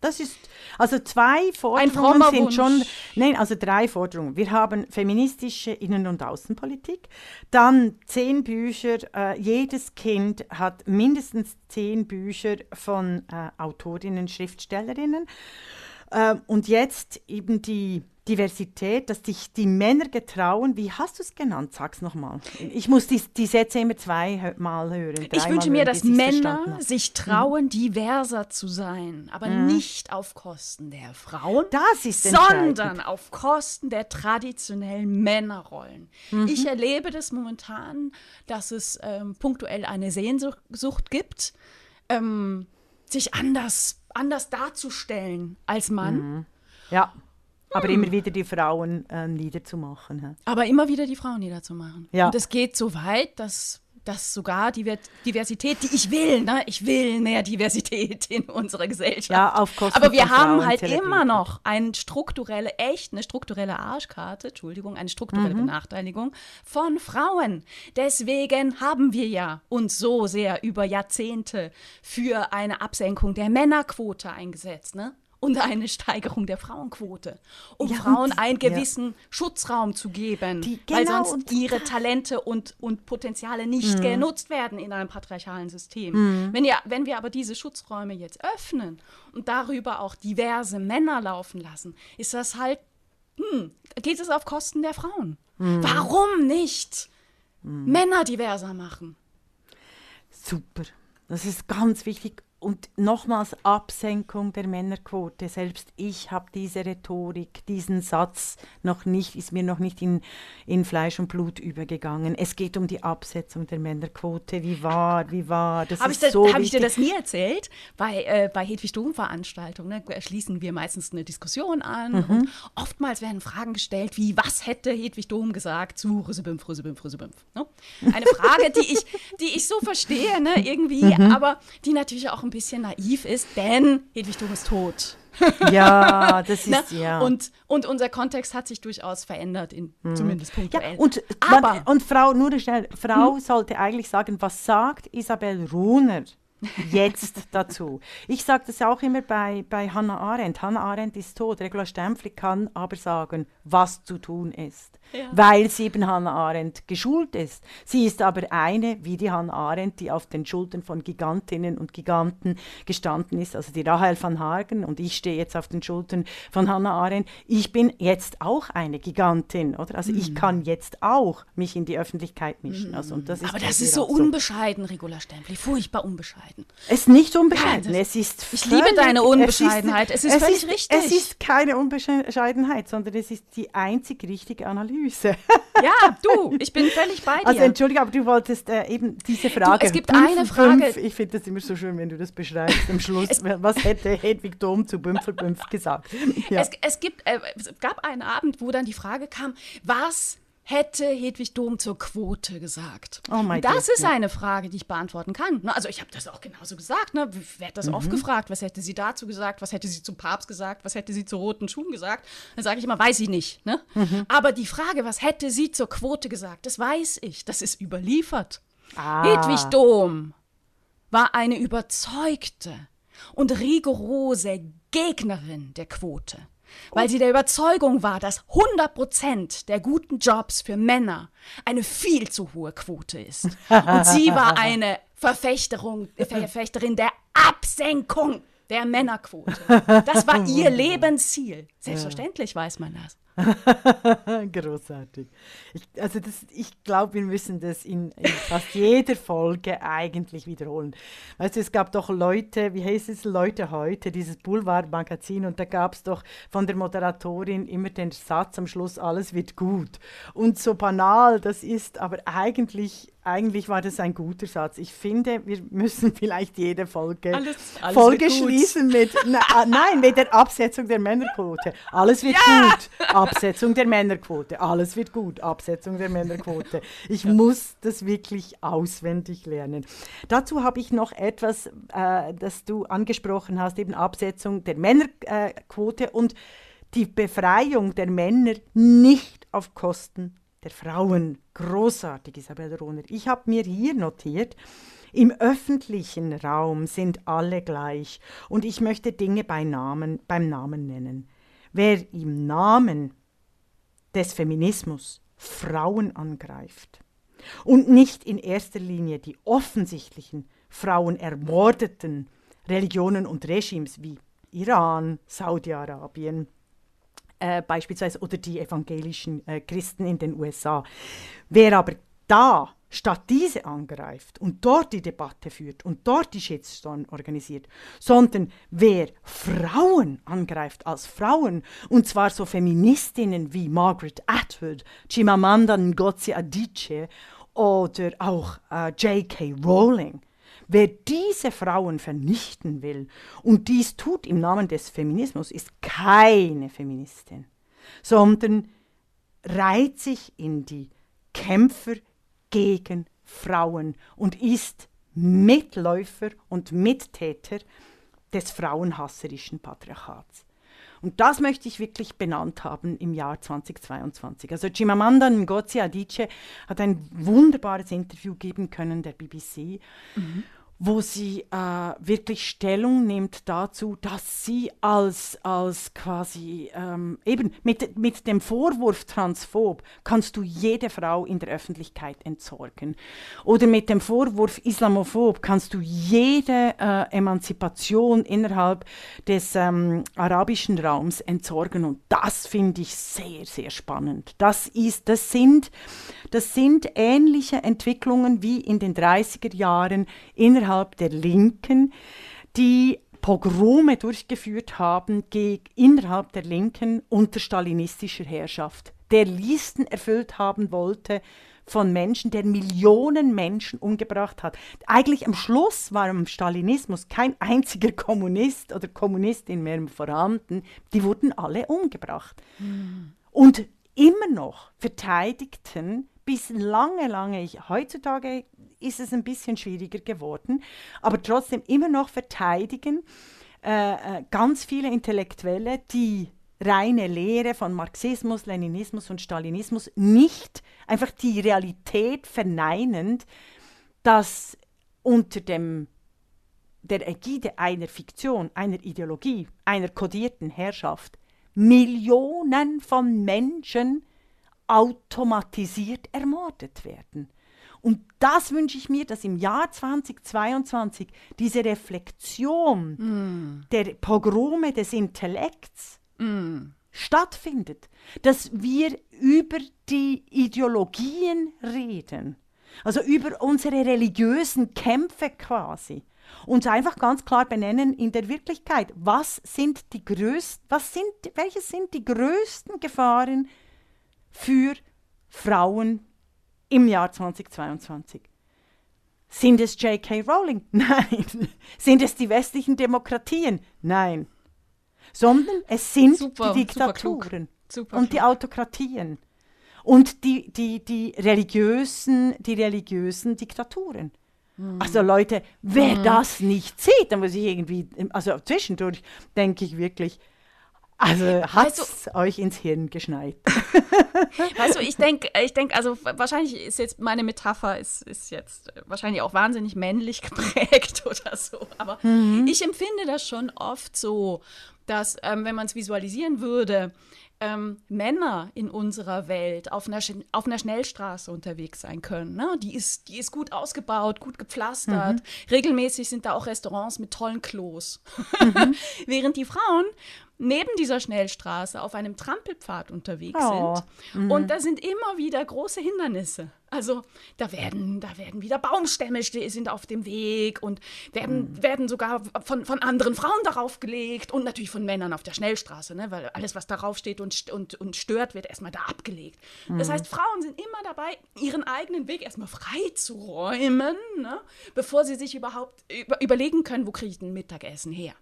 [SPEAKER 2] Das ist, also zwei Forderungen sind
[SPEAKER 3] Wunsch.
[SPEAKER 2] schon, nein, also drei Forderungen. Wir haben feministische Innen- und Außenpolitik, dann zehn Bücher, äh, jedes Kind hat mindestens zehn Bücher von äh, Autorinnen, Schriftstellerinnen. Ähm, und jetzt eben die Diversität, dass sich die Männer getrauen. Wie hast du es genannt? Sag's nochmal. Ich muss die, die Sätze immer zweimal hören.
[SPEAKER 3] Ich wünsche mir,
[SPEAKER 2] hören,
[SPEAKER 3] dass Männer sich trauen, diverser zu sein, aber nicht auf Kosten der Frauen,
[SPEAKER 2] Das ist
[SPEAKER 3] sondern auf Kosten der traditionellen Männerrollen. Ich erlebe das momentan, dass es ähm, punktuell eine Sehnsucht gibt, ähm, sich anders, anders darzustellen als Mann,
[SPEAKER 2] Ja, aber immer wieder die Frauen äh, niederzumachen. hä?
[SPEAKER 3] aber immer wieder die Frauen niederzumachen.
[SPEAKER 2] Ja.
[SPEAKER 3] Und es geht so weit, dass dass sogar die Ver- Diversität, die ich will, ne? ich will mehr Diversität in unserer Gesellschaft.
[SPEAKER 2] Ja, auf Kosten
[SPEAKER 3] Aber wir haben
[SPEAKER 2] Frauen
[SPEAKER 3] halt immer noch eine strukturelle, echt eine strukturelle Arschkarte, Entschuldigung, eine strukturelle
[SPEAKER 2] Mhm.
[SPEAKER 3] Benachteiligung von Frauen. Deswegen haben wir ja uns so sehr über Jahrzehnte für eine Absenkung der Männerquote eingesetzt, ne? Und eine Steigerung der Frauenquote, um
[SPEAKER 2] Ja,
[SPEAKER 3] Frauen
[SPEAKER 2] und-
[SPEAKER 3] einen
[SPEAKER 2] ja.
[SPEAKER 3] gewissen Schutzraum zu geben,
[SPEAKER 2] Die-
[SPEAKER 3] weil
[SPEAKER 2] genau,
[SPEAKER 3] sonst
[SPEAKER 2] und-
[SPEAKER 3] ihre Talente und, und Potenziale
[SPEAKER 2] Mhm.
[SPEAKER 3] nicht genutzt werden in einem patriarchalen System. Wenn, ja, wenn wir aber diese Schutzräume jetzt öffnen und darüber auch diverse Männer laufen lassen, ist das halt, hm, geht es auf Kosten der Frauen.
[SPEAKER 2] Mhm.
[SPEAKER 3] Warum nicht Männer diverser machen?
[SPEAKER 2] Super. Das ist ganz wichtig. Und nochmals Absenkung der Männerquote. Selbst ich habe diese Rhetorik, diesen Satz noch nicht, ist mir noch nicht in, in Fleisch und Blut übergegangen. Es geht um die Absetzung der Männerquote. Wie war, wie war. Das
[SPEAKER 3] Habe ich, das-
[SPEAKER 2] so
[SPEAKER 3] hab ich dir das nie erzählt? Bei, äh, bei Hedwig Dom Veranstaltungen ne, schließen wir meistens eine Diskussion an
[SPEAKER 2] Mhm.
[SPEAKER 3] und oftmals werden Fragen gestellt wie, was hätte Hedwig Dom gesagt zu Rüssebümpf, Rüssebümpf, Rüssebümpf? Ne? Eine Frage, die ich, die ich so verstehe, ne, irgendwie,
[SPEAKER 2] Mhm.
[SPEAKER 3] aber die natürlich auch ein bisschen naiv ist, denn Hedwig Dom ist tot. [laughs]
[SPEAKER 2] Ja, das ist ja.
[SPEAKER 3] Und, und unser Kontext hat sich durchaus verändert, in, zumindest
[SPEAKER 2] Ja,
[SPEAKER 3] punktuell.
[SPEAKER 2] und,
[SPEAKER 3] aber
[SPEAKER 2] man, und Frau, nur schnell, Frau sollte eigentlich sagen, was sagt Isabel Runer jetzt [laughs] dazu? Ich sage das auch immer bei, bei Hannah Arendt. Hannah Arendt ist tot, Regula Stempfli kann aber sagen, was zu tun ist,
[SPEAKER 3] Ja.
[SPEAKER 2] weil sie eben Hannah Arendt geschult ist. Sie ist aber eine, wie die Hannah Arendt, die auf den Schultern von Gigantinnen und Giganten gestanden ist, also die Rahel van Hagen und ich stehe jetzt auf den Schultern von Hannah Arendt. Ich bin jetzt auch eine Gigantin, oder? Also
[SPEAKER 3] Mhm.
[SPEAKER 2] ich kann jetzt auch mich in die Öffentlichkeit mischen. Also, und das ist
[SPEAKER 3] aber das ist so unbescheiden, Regula Stempli, furchtbar unbescheiden. Unbescheiden.
[SPEAKER 2] Es ist nicht unbescheiden,
[SPEAKER 3] Ja,
[SPEAKER 2] es ist
[SPEAKER 3] Ich liebe deine Unbescheidenheit. Es ist völlig
[SPEAKER 2] es
[SPEAKER 3] richtig.
[SPEAKER 2] Es ist keine Unbescheidenheit, sondern es ist die einzig richtige Analyse. [laughs]
[SPEAKER 3] Ja, du, ich bin völlig bei dir.
[SPEAKER 2] Also entschuldige, aber du wolltest äh, eben diese Frage.
[SPEAKER 3] es gibt
[SPEAKER 2] Bümpel,
[SPEAKER 3] eine Frage-
[SPEAKER 2] Bümpf, ich finde das immer so schön, wenn du das beschreibst am Schluss. was hätte Hedwig Dom zu Bümpfelbümpf gesagt? [laughs] Ja.
[SPEAKER 3] Es, es, gibt, äh, es gab einen Abend, wo dann die Frage kam, was hätte Hedwig Dom zur Quote gesagt?
[SPEAKER 2] Oh mein
[SPEAKER 3] das
[SPEAKER 2] Gott,
[SPEAKER 3] ist
[SPEAKER 2] ja.
[SPEAKER 3] eine Frage, die ich beantworten kann. Also ich habe das auch genauso gesagt. Ne? Wer hat das
[SPEAKER 2] Mhm.
[SPEAKER 3] oft gefragt? Was hätte sie dazu gesagt? Was hätte sie zum Papst gesagt? Was hätte sie zu roten Schuhen gesagt? Dann sage ich immer, weiß ich nicht. Ne?
[SPEAKER 2] Mhm.
[SPEAKER 3] Aber die Frage, was hätte sie zur Quote gesagt, das weiß ich. Das ist überliefert.
[SPEAKER 2] Ah.
[SPEAKER 3] Hedwig Dom war eine überzeugte und rigorose Gegnerin der Quote, weil sie der Überzeugung war, dass 100% der guten Jobs für Männer eine viel zu hohe Quote ist. Und sie war eine Verfechterung, Verfechterin der Absenkung der Männerquote. Das war ihr Lebensziel. Selbstverständlich weiß man das. [laughs]
[SPEAKER 2] Großartig. Ich, also das, ich glaube, wir müssen das in, in fast [laughs] jeder Folge eigentlich wiederholen. Weißt du, es gab doch Leute, wie heißt es, Leute heute, dieses Boulevard-Magazin, und da gab es doch von der Moderatorin immer den Satz am Schluss, alles wird gut. Und so banal das ist, aber eigentlich, eigentlich war das ein guter Satz. Ich finde, wir [laughs] müssen vielleicht jede Folge,
[SPEAKER 3] Alles- alles
[SPEAKER 2] Folge schließen mit, [laughs] na, ah, nein, mit der Absetzung der Männerquote. Alles wird gut. Absetzung der Männerquote. Alles wird gut. Absetzung der Männerquote. Ich muss das wirklich auswendig lernen. Dazu habe ich noch etwas, äh, das du angesprochen hast, eben Absetzung der Männerquote und die Befreiung der Männer nicht auf Kosten der Frauen. Großartig, Isabel Rohner. Ich habe mir hier notiert, im öffentlichen Raum sind alle gleich und ich möchte Dinge bei Namen, beim Namen nennen. Wer im Namen des Feminismus Frauen angreift und nicht in erster Linie die offensichtlichen Frauen ermordeten Religionen und Regimes wie Iran, Saudi-Arabien, äh, beispielsweise oder die evangelischen äh, Christen in den USA. Wer aber da statt diese angreift und dort die Debatte führt und dort die Shitstorm organisiert, sondern wer Frauen angreift als Frauen, und zwar so Feministinnen wie Margaret Atwood, Chimamanda Ngozi Adichie oder auch äh, J.K. Rowling, Wer diese Frauen vernichten will und dies tut im Namen des Feminismus, ist keine Feministin, sondern reiht sich in die Kämpfer gegen Frauen und ist Mitläufer und Mittäter des frauenhasserischen Patriarchats. Und das möchte ich wirklich benannt haben im Jahr 2022. Also Chimamanda Ngozi Adichie hat ein wunderbares Interview geben können der BBC, wo sie äh, wirklich Stellung nimmt dazu, dass sie als, als quasi ähm, eben mit, mit dem Vorwurf transphob kannst du jede Frau in der Öffentlichkeit entsorgen. Oder mit dem Vorwurf islamophob kannst du jede äh, Emanzipation innerhalb des ähm, arabischen Raums entsorgen. Und das finde ich sehr, sehr spannend. Das, ist, das, sind, das sind ähnliche Entwicklungen wie in den 30er Jahren innerhalb der Linken, die Pogrome durchgeführt haben gegen, innerhalb der Linken unter stalinistischer Herrschaft, der Listen erfüllt haben wollte von Menschen, der Millionen Menschen umgebracht hat. Eigentlich am Schluss war im Stalinismus kein einziger Kommunist oder Kommunistin mehr vorhanden, die wurden alle umgebracht. Und immer noch verteidigten bis lange, lange, ich, heutzutage ist es ein bisschen schwieriger geworden, aber trotzdem immer noch verteidigen äh, äh, ganz viele Intellektuelle die reine Lehre von Marxismus, Leninismus und Stalinismus nicht einfach die Realität verneinend, dass unter dem der Ägide einer Fiktion, einer Ideologie, einer kodierten Herrschaft Millionen von Menschen automatisiert ermordet werden. Und das wünsche ich mir, dass im Jahr 2022 diese Reflexion der Pogrome des Intellekts stattfindet, dass wir über die Ideologien reden, also über unsere religiösen Kämpfe quasi uns einfach ganz klar benennen in der Wirklichkeit, was sind die größten, was sind, welche sind die größten Gefahren für Frauen im Jahr 2022? Sind es J.K. Rowling? [laughs] Nein. Sind es die westlichen Demokratien? Nein. Sondern es sind
[SPEAKER 3] Super,
[SPEAKER 2] die Diktaturen
[SPEAKER 3] Super
[SPEAKER 2] und die. Autokratien und die, die, die, religiösen, die religiösen Diktaturen.
[SPEAKER 3] Hm.
[SPEAKER 2] Also Leute, wer das nicht sieht, dann muss ich irgendwie, also zwischendurch denke ich wirklich, also hat es euch ins Hirn geschneit. [laughs]
[SPEAKER 3] Weißt du, ich denke, ich denk, also wahrscheinlich ist jetzt meine Metapher ist, ist jetzt wahrscheinlich auch wahnsinnig männlich geprägt [laughs] oder so. Aber ich empfinde das schon oft so, dass, ähm, wenn man es visualisieren würde, ähm, Männer in unserer Welt auf einer, auf einer Schnellstraße unterwegs sein können. Ne? Die, ist, die ist gut ausgebaut, gut gepflastert. Regelmäßig sind da auch Restaurants mit tollen Klos. [laughs] Während die Frauen neben dieser Schnellstraße auf einem Trampelpfad unterwegs
[SPEAKER 2] Oh,
[SPEAKER 3] sind. Und da sind immer wieder große Hindernisse. Also da werden, da werden wieder Baumstämme sind auf dem Weg und werden, werden sogar von, von anderen Frauen darauf gelegt und natürlich von Männern auf der Schnellstraße, ne? weil alles, was darauf steht und, und, und stört, wird erstmal da abgelegt. Das heißt, Frauen sind immer dabei, ihren eigenen Weg erstmal frei zu räumen, ne? bevor sie sich überhaupt über, überlegen können, wo kriege ich denn Mittagessen her.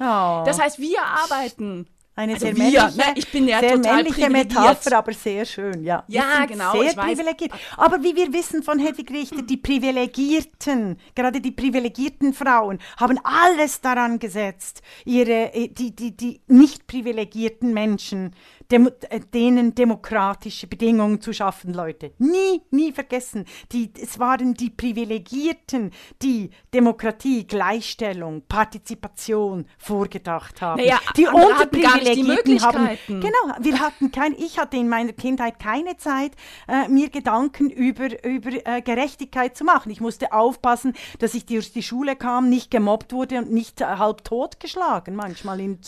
[SPEAKER 2] Oh,
[SPEAKER 3] Das heißt, wir arbeiten.
[SPEAKER 2] eine
[SPEAKER 3] also
[SPEAKER 2] sehr
[SPEAKER 3] wir,
[SPEAKER 2] männliche,
[SPEAKER 3] ne, ich bin ja
[SPEAKER 2] sehr männliche
[SPEAKER 3] privilegiert.
[SPEAKER 2] Metapher, aber sehr schön, ja.
[SPEAKER 3] Ja, genau,
[SPEAKER 2] Sehr
[SPEAKER 3] ich weiß.
[SPEAKER 2] privilegiert. Aber wie wir wissen von Hedwig Richter, die Privilegierten, gerade die privilegierten Frauen, haben alles daran gesetzt, ihre, äh, die, die, die nicht privilegierten Menschen, dem, äh, denen demokratische Bedingungen zu schaffen, Leute. Nie, nie vergessen. Die, es waren die Privilegierten, die Demokratie, Gleichstellung, Partizipation vorgedacht haben.
[SPEAKER 3] Naja,
[SPEAKER 2] die Unterprivilegierten haben, genau, wir hatten kein, ich hatte in meiner Kindheit keine Zeit, äh, mir Gedanken über, über äh, Gerechtigkeit zu machen. Ich musste aufpassen, dass ich durch die Schule kam, nicht gemobbt wurde und nicht äh, halb totgeschlagen, manchmal in,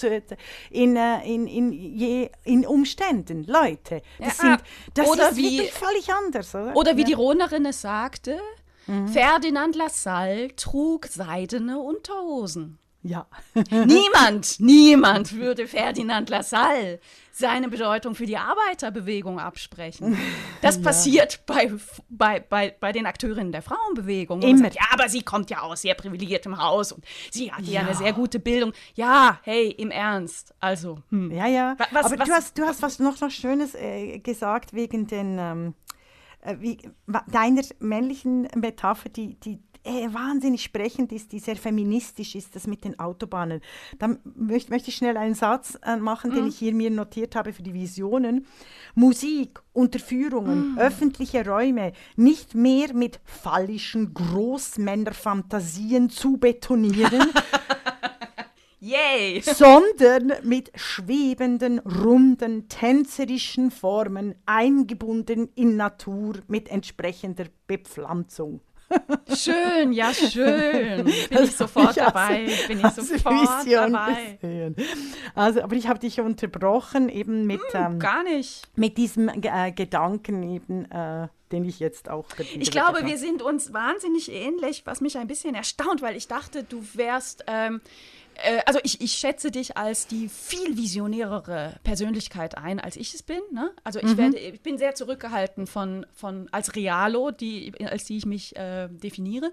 [SPEAKER 2] in, äh, in, in, je, in Umständen. Leute, das,
[SPEAKER 3] Ja,
[SPEAKER 2] sind, das
[SPEAKER 3] oder
[SPEAKER 2] ist
[SPEAKER 3] wie-
[SPEAKER 2] wirklich völlig anders, oder?
[SPEAKER 3] Oder wie
[SPEAKER 2] ja.
[SPEAKER 3] die Ronerin es sagte,
[SPEAKER 2] Mhm.
[SPEAKER 3] Ferdinand Lassalle trug seidene Unterhosen.
[SPEAKER 2] Ja. [laughs]
[SPEAKER 3] niemand, niemand würde Ferdinand Lassalle seine Bedeutung für die Arbeiterbewegung absprechen. Das passiert bei, bei, bei, bei den Akteurinnen der Frauenbewegung. Sagt, ja, aber sie kommt ja aus sehr privilegiertem Haus und sie hat ja. eine sehr gute Bildung. Ja, hey, im Ernst. Also, hm.
[SPEAKER 2] Ja, ja.
[SPEAKER 3] Wa- was-
[SPEAKER 2] Aber
[SPEAKER 3] was-
[SPEAKER 2] du hast, du hast was noch was Schönes äh, gesagt wegen den, ähm, äh, wie, deiner männlichen Metapher, die, die äh, wahnsinnig sprechend ist, die sehr feministisch ist, das mit den Autobahnen. Dann möcht, möchte ich schnell einen Satz äh, machen, den ich hier mir notiert habe für die Visionen. Musik, Unterführungen, öffentliche Räume nicht mehr mit phallischen Großmännerfantasien zu betonieren, [laughs]
[SPEAKER 3] yay!
[SPEAKER 2] sondern mit schwebenden, runden, tänzerischen Formen eingebunden in Natur mit entsprechender Bepflanzung.
[SPEAKER 3] Schön, ja, schön. Bin ich sofort [laughs]
[SPEAKER 2] hab
[SPEAKER 3] dabei. Bin ich sofort dabei.
[SPEAKER 2] gesehen. Also, aber ich habe dich unterbrochen eben mit, ähm,
[SPEAKER 3] Gar nicht.
[SPEAKER 2] mit diesem äh, Gedanken eben, äh, den ich jetzt auch
[SPEAKER 3] Ich glaube, wir sind uns wahnsinnig ähnlich, was mich ein bisschen erstaunt, weil ich dachte, du wärst. Ähm, äh, also ich, ich schätze dich als die viel visionärere Persönlichkeit ein, als ich es bin. Ne? Also ich, werde, ich bin sehr zurückgehalten von, von als Realo, die, als die ich mich äh, definiere,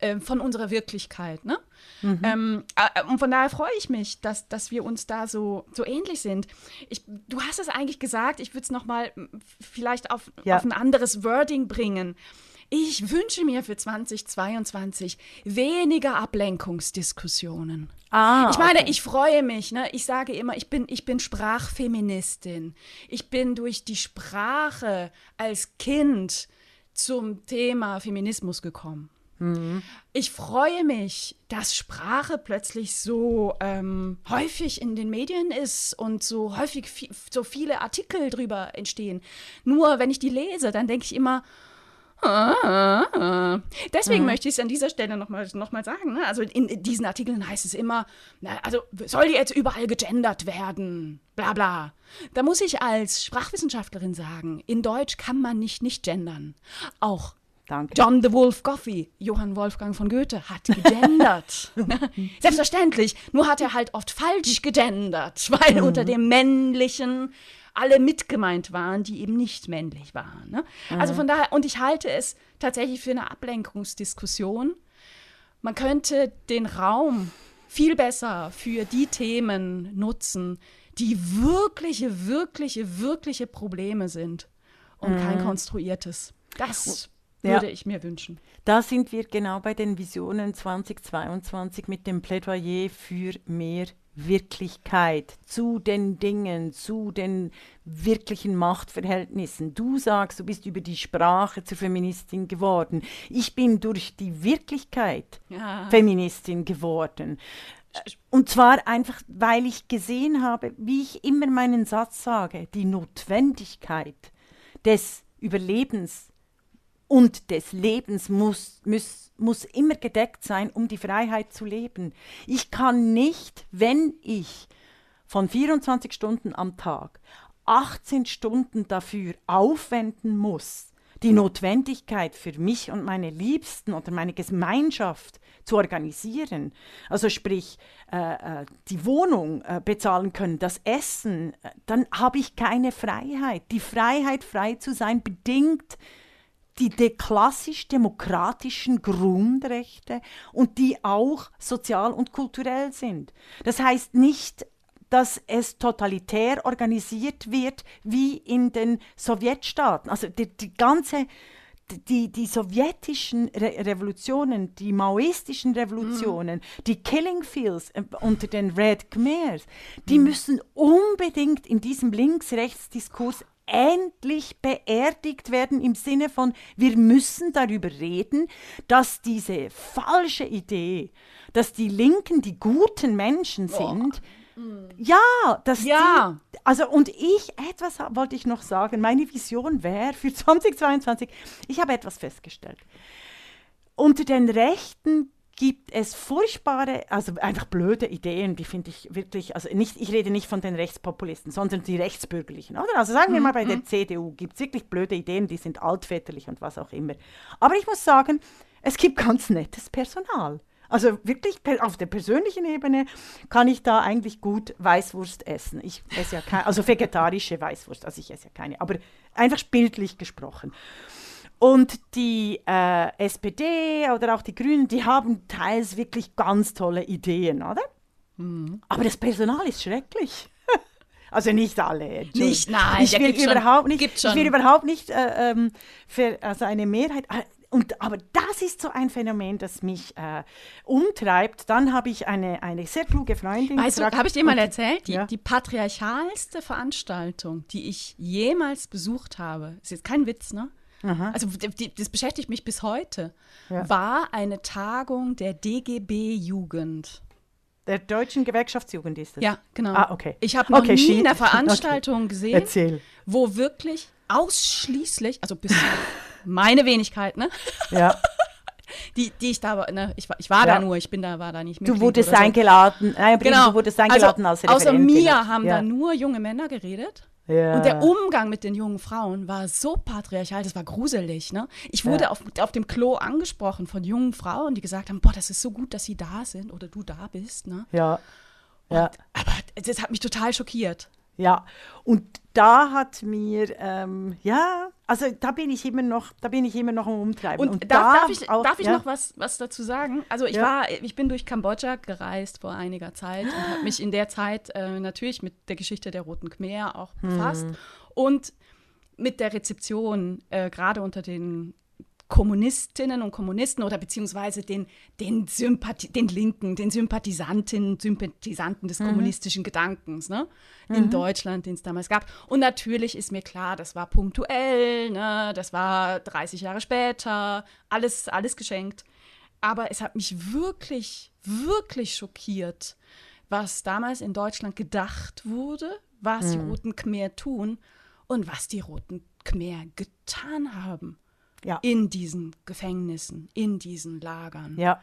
[SPEAKER 3] äh, von unserer Wirklichkeit. Ne? Ähm, äh, und von daher freue ich mich, dass, dass wir uns da so, so ähnlich sind. Ich, du hast es eigentlich gesagt, ich würde es nochmal vielleicht auf,
[SPEAKER 2] Ja.
[SPEAKER 3] auf ein anderes Wording bringen. Ich wünsche mir für 2022 weniger Ablenkungsdiskussionen.
[SPEAKER 2] Ah,
[SPEAKER 3] Ich meine,
[SPEAKER 2] okay.
[SPEAKER 3] ich freue mich. Ne? Ich sage immer, ich bin, ich bin Sprachfeministin. Ich bin durch die Sprache als Kind zum Thema Feminismus gekommen. Ich freue mich, dass Sprache plötzlich so ähm, häufig in den Medien ist und so häufig vi- so viele Artikel drüber entstehen. Nur wenn ich die lese, dann denke ich immer, Ah, Deswegen möchte ich es an dieser Stelle nochmal noch mal sagen. Ne? Also in diesen Artikeln heißt es immer, na, also soll jetzt überall gegendert werden, bla bla. Da muss ich als Sprachwissenschaftlerin sagen, in Deutsch kann man nicht nicht gendern. Auch
[SPEAKER 2] danke.
[SPEAKER 3] John the Wolf Goffey, Johann Wolfgang von Goethe, hat [laughs] gegendert. [laughs] Selbstverständlich, nur hat er halt oft falsch gegendert, weil unter dem männlichen alle mitgemeint waren, die eben nicht männlich waren. Ne? Also von daher, und ich halte es tatsächlich für eine Ablenkungsdiskussion. Man könnte den Raum viel besser für die Themen nutzen, die wirkliche, wirkliche, wirkliche Probleme sind und kein konstruiertes. Das
[SPEAKER 2] Ja.
[SPEAKER 3] würde ich mir wünschen.
[SPEAKER 2] Da sind wir genau bei den Visionen 2022 mit dem Plädoyer für mehr Wirklichkeit zu den Dingen, zu den wirklichen Machtverhältnissen. Du sagst, du bist über die Sprache zur Feministin geworden. Ich bin durch die Wirklichkeit
[SPEAKER 3] Ja.
[SPEAKER 2] Feministin geworden. Und zwar einfach, weil ich gesehen habe, wie ich immer meinen Satz sage, die Notwendigkeit des Überlebens und des Lebens muss, muss, muss immer gedeckt sein, um die Freiheit zu leben. Ich kann nicht, wenn ich von 24 Stunden am Tag 18 Stunden dafür aufwenden muss, die Notwendigkeit für mich und meine Liebsten oder meine Gemeinschaft zu organisieren, also sprich äh, äh, die Wohnung äh, bezahlen können, das Essen, äh, dann habe ich keine Freiheit. Die Freiheit, frei zu sein, bedingt die de klassisch-demokratischen Grundrechte und die auch sozial und kulturell sind. Das heißt nicht, dass es totalitär organisiert wird wie in den Sowjetstaaten. Also die, die ganze die, die sowjetischen Re Revolutionen, die maoistischen Revolutionen, die Killing Fields äh, unter den Red Khmers, die müssen unbedingt in diesem Links-Rechts-Diskurs endlich beerdigt werden im Sinne von, wir müssen darüber reden, dass diese falsche Idee, dass die Linken die guten Menschen sind, ja, dass
[SPEAKER 3] Ja.
[SPEAKER 2] die, also und ich, etwas wollte ich noch sagen, meine Vision wäre für [laughs] 2022, ich habe etwas festgestellt. Unter den Rechten gibt es furchtbare, also einfach blöde Ideen, die finde ich wirklich, also nicht, ich rede nicht von den Rechtspopulisten, sondern die Rechtsbürgerlichen, oder? Also sagen wir mal, bei der CDU gibt es wirklich blöde Ideen, die sind altväterlich und was auch immer. Aber ich muss sagen, es gibt ganz nettes Personal. Also wirklich auf der persönlichen Ebene kann ich da eigentlich gut Weißwurst essen. Ich esse ja keine, also vegetarische Weißwurst, also ich esse ja keine, aber einfach bildlich gesprochen. Und die äh, SPD oder auch die Grünen, die haben teils wirklich ganz tolle Ideen, oder? Aber das Personal ist schrecklich. [laughs] Also nicht alle.
[SPEAKER 3] Nicht, nein,
[SPEAKER 2] ich will
[SPEAKER 3] gibt schon-
[SPEAKER 2] überhaupt nicht, ich will überhaupt nicht äh, ähm, für also eine Mehrheit. äh, Und, aber das ist so ein Phänomen, das mich äh, umtreibt. Dann habe ich eine, eine sehr kluge Freundin.
[SPEAKER 3] Weißt du,
[SPEAKER 2] gefragt,
[SPEAKER 3] habe ich dir mal erzählt, die,
[SPEAKER 2] Ja.
[SPEAKER 3] die patriarchalste Veranstaltung, die ich jemals besucht habe, ist jetzt kein Witz, ne? Also die, das beschäftigt mich bis heute,
[SPEAKER 2] Ja.
[SPEAKER 3] war eine Tagung der DGB-Jugend.
[SPEAKER 2] Der deutschen Gewerkschaftsjugend ist das.
[SPEAKER 3] Ja, genau.
[SPEAKER 2] Ah, okay.
[SPEAKER 3] Ich habe noch
[SPEAKER 2] Okay,
[SPEAKER 3] nie
[SPEAKER 2] shit.
[SPEAKER 3] eine [laughs] Veranstaltung gesehen,
[SPEAKER 2] Erzähl.
[SPEAKER 3] wo wirklich ausschließlich, also bis meine Wenigkeit, ne?
[SPEAKER 2] Ja. [laughs]
[SPEAKER 3] Die, die ich da war, ne, ich war, ich war
[SPEAKER 2] Ja.
[SPEAKER 3] da nur, ich bin da, war da nicht
[SPEAKER 2] Du
[SPEAKER 3] Mitglied
[SPEAKER 2] wurdest
[SPEAKER 3] so.
[SPEAKER 2] eingeladen. Nein,
[SPEAKER 3] Genau.
[SPEAKER 2] du wurdest eingeladen als
[SPEAKER 3] also, außer
[SPEAKER 2] Referentin.
[SPEAKER 3] mir haben
[SPEAKER 2] ja.
[SPEAKER 3] da nur junge Männer geredet.
[SPEAKER 2] Ja.
[SPEAKER 3] Und der Umgang mit den jungen Frauen war so patriarchal, das war gruselig. Ne? Ich wurde
[SPEAKER 2] Ja.
[SPEAKER 3] auf, auf dem Klo angesprochen von jungen Frauen, die gesagt haben, boah, das ist so gut, dass sie da sind oder du da bist. Ne?
[SPEAKER 2] Ja. Ja.
[SPEAKER 3] Aber das hat mich total schockiert.
[SPEAKER 2] Ja, und da hat mir, ähm, ja, also da bin ich immer noch, da bin ich immer noch am Umtreiben.
[SPEAKER 3] Und,
[SPEAKER 2] da
[SPEAKER 3] darf, darf ich,
[SPEAKER 2] auch-
[SPEAKER 3] darf ich
[SPEAKER 2] ja,
[SPEAKER 3] noch was, was dazu sagen? Also ich
[SPEAKER 2] Ja.
[SPEAKER 3] war, ich bin durch Kambodscha gereist vor einiger Zeit und habe mich in der Zeit äh, natürlich mit der Geschichte der Roten Khmer auch befasst und mit der Rezeption äh, gerade unter den Kommunistinnen und Kommunisten oder beziehungsweise den, den, Sympathi den Linken, den Sympathisantinnen, Sympathisanten des kommunistischen Gedankens ne? in Deutschland, den es damals gab. Und natürlich ist mir klar, das war punktuell, ne? das war 30 Jahre später, alles, alles geschenkt. Aber es hat mich wirklich, wirklich schockiert, was damals in Deutschland gedacht wurde, was die Roten Khmer tun und was die Roten Khmer getan haben
[SPEAKER 2] Ja.
[SPEAKER 3] in diesen Gefängnissen, in diesen Lagern.
[SPEAKER 2] Ja.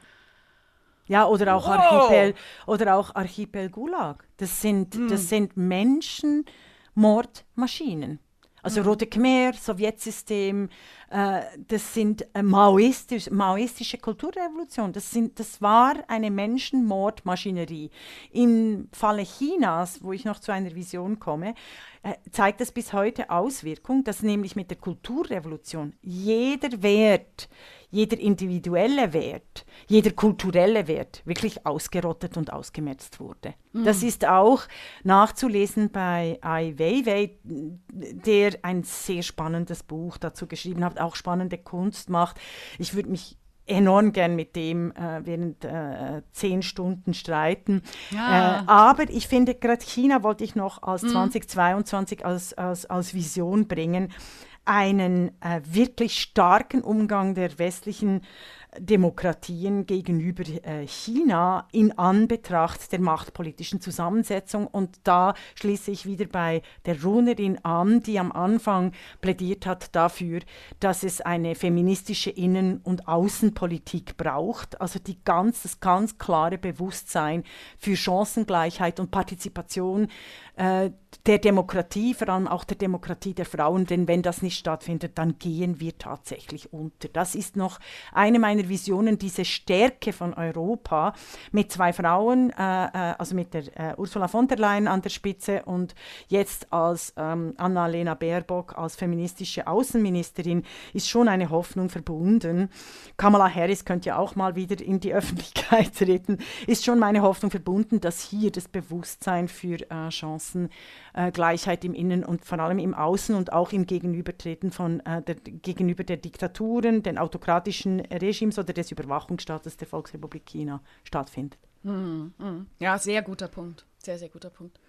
[SPEAKER 2] Ja, oder auch
[SPEAKER 3] Wow.
[SPEAKER 2] Archipel oder auch Archipel Gulag. Das sind,
[SPEAKER 3] Hm.
[SPEAKER 2] das sind Menschenmordmaschinen. Also mhm. Rote Khmer, Sowjetsystem, äh, das sind äh, maoistisch, maoistische Kulturrevolution. Das, sind, das war eine Menschenmordmaschinerie. Im Falle Chinas, wo ich noch zu einer Vision komme, äh, zeigt es bis heute Auswirkung, dass nämlich mit der Kulturrevolution jeder Wert, jeder individuelle Wert, jeder kulturelle Wert wirklich ausgerottet und ausgemerzt wurde. Mhm. Das ist auch nachzulesen bei Ai Weiwei, der ein sehr spannendes Buch dazu geschrieben hat, auch spannende Kunst macht. Ich würde mich enorm gern mit dem äh, während äh, zehn Stunden streiten. Ja. Äh, aber ich finde, gerade China wollte ich noch als mhm. 2022 als, als, als Vision bringen einen äh, wirklich starken Umgang der westlichen Demokratien gegenüber äh, China in Anbetracht der machtpolitischen Zusammensetzung. Und da schließe ich wieder bei der Runerin an, die am Anfang plädiert hat dafür, dass es eine feministische Innen- und Außenpolitik braucht. Also die ganz, das ganz klare Bewusstsein für Chancengleichheit und Partizipation äh, der Demokratie, vor allem auch der Demokratie der Frauen, denn wenn das nicht stattfindet, dann gehen wir tatsächlich unter. Das ist noch eine meiner Visionen, diese Stärke von Europa mit zwei Frauen, äh, äh also mit der äh, Ursula von der Leyen an der Spitze und jetzt als ähm, Annalena Baerbock als feministische Außenministerin, ist schon eine Hoffnung verbunden. Kamala Harris könnte ja auch mal wieder in die Öffentlichkeit treten, ist schon meine Hoffnung verbunden, dass hier das Bewusstsein für äh, Chancen Chancengleichheit im Innen und vor allem im Außen und auch im Gegenübertreten von äh, der, gegenüber der Diktaturen, den autokratischen Regimes oder des Überwachungsstaates der Volksrepublik China stattfindet.
[SPEAKER 3] Mm, mm. Ja, sehr guter Punkt. Sehr, sehr guter Punkt.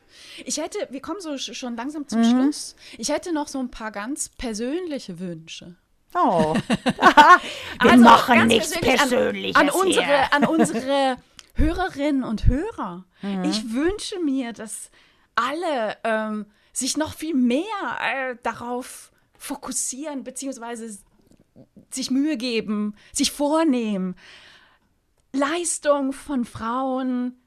[SPEAKER 3] Ich hätte, wir kommen so schon langsam zum mhm. Schluss. Ich hätte noch so ein paar ganz persönliche Wünsche.
[SPEAKER 2] Oh. [laughs] wir also machen nichts Persönliches.
[SPEAKER 3] An, an unsere, an unsere Hörerinnen und Hörer. Mhm. Ich wünsche mir, dass alle ähm, sich noch viel mehr äh, darauf fokussieren, beziehungsweise sich Mühe geben, sich vornehmen, Leistung von Frauen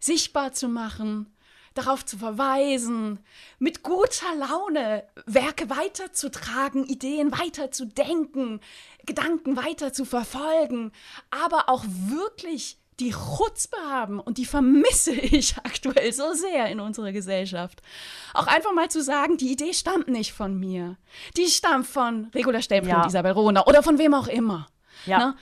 [SPEAKER 3] sichtbar zu machen, darauf zu verweisen, mit guter Laune Werke weiterzutragen, Ideen weiterzudenken, Gedanken weiter zu verfolgen, aber auch wirklich die Chutzpe haben und die vermisse ich [laughs] aktuell so sehr in unserer Gesellschaft. Auch einfach mal zu sagen, die Idee stammt nicht von mir. Die stammt von Regula Stempel ja. und Isabel Rohner oder von wem auch immer. Ja.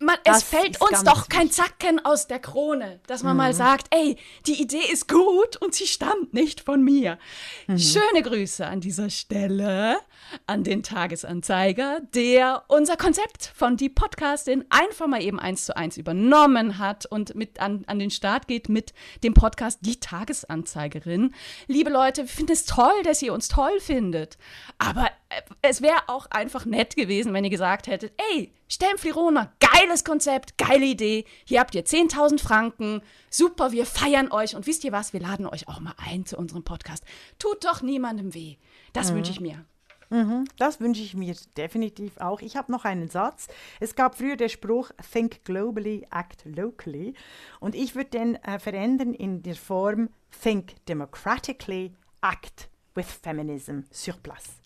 [SPEAKER 3] Man, es fällt uns doch kein Zacken aus der Krone, dass man mhm. mal sagt, ey, die Idee ist gut und sie stammt nicht von mir. Mhm. Schöne Grüße an dieser Stelle an den Tagesanzeiger, der unser Konzept von die Podcastin einfach mal eben eins zu eins übernommen hat und mit an, an den Start geht mit dem Podcast Die Tagesanzeigerin. Liebe Leute, wir finden es toll, dass ihr uns toll findet. Aber äh, es wäre auch einfach nett gewesen, wenn ihr gesagt hättet, ey, Stempflirona, geiles Konzept, geile Idee, hier habt ihr 10.000 Franken, super, wir feiern euch und wisst ihr was, wir laden euch auch mal ein zu unserem Podcast. Tut doch niemandem weh. Das mhm. wünsche ich mir.
[SPEAKER 2] Mhm, das wünsche ich mir definitiv auch. Ich habe noch einen Satz. Es gab früher der Spruch Think globally, act locally. Und ich würde den äh, verändern in der Form Think democratically, act with feminism sur place.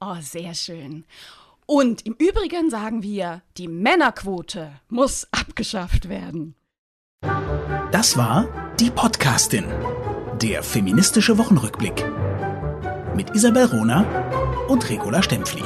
[SPEAKER 3] Oh, sehr schön. Und im Übrigen sagen wir, die Männerquote muss abgeschafft werden.
[SPEAKER 1] Das war die Podcastin, der feministische Wochenrückblick mit Isabel Rona und Regula Stempfli.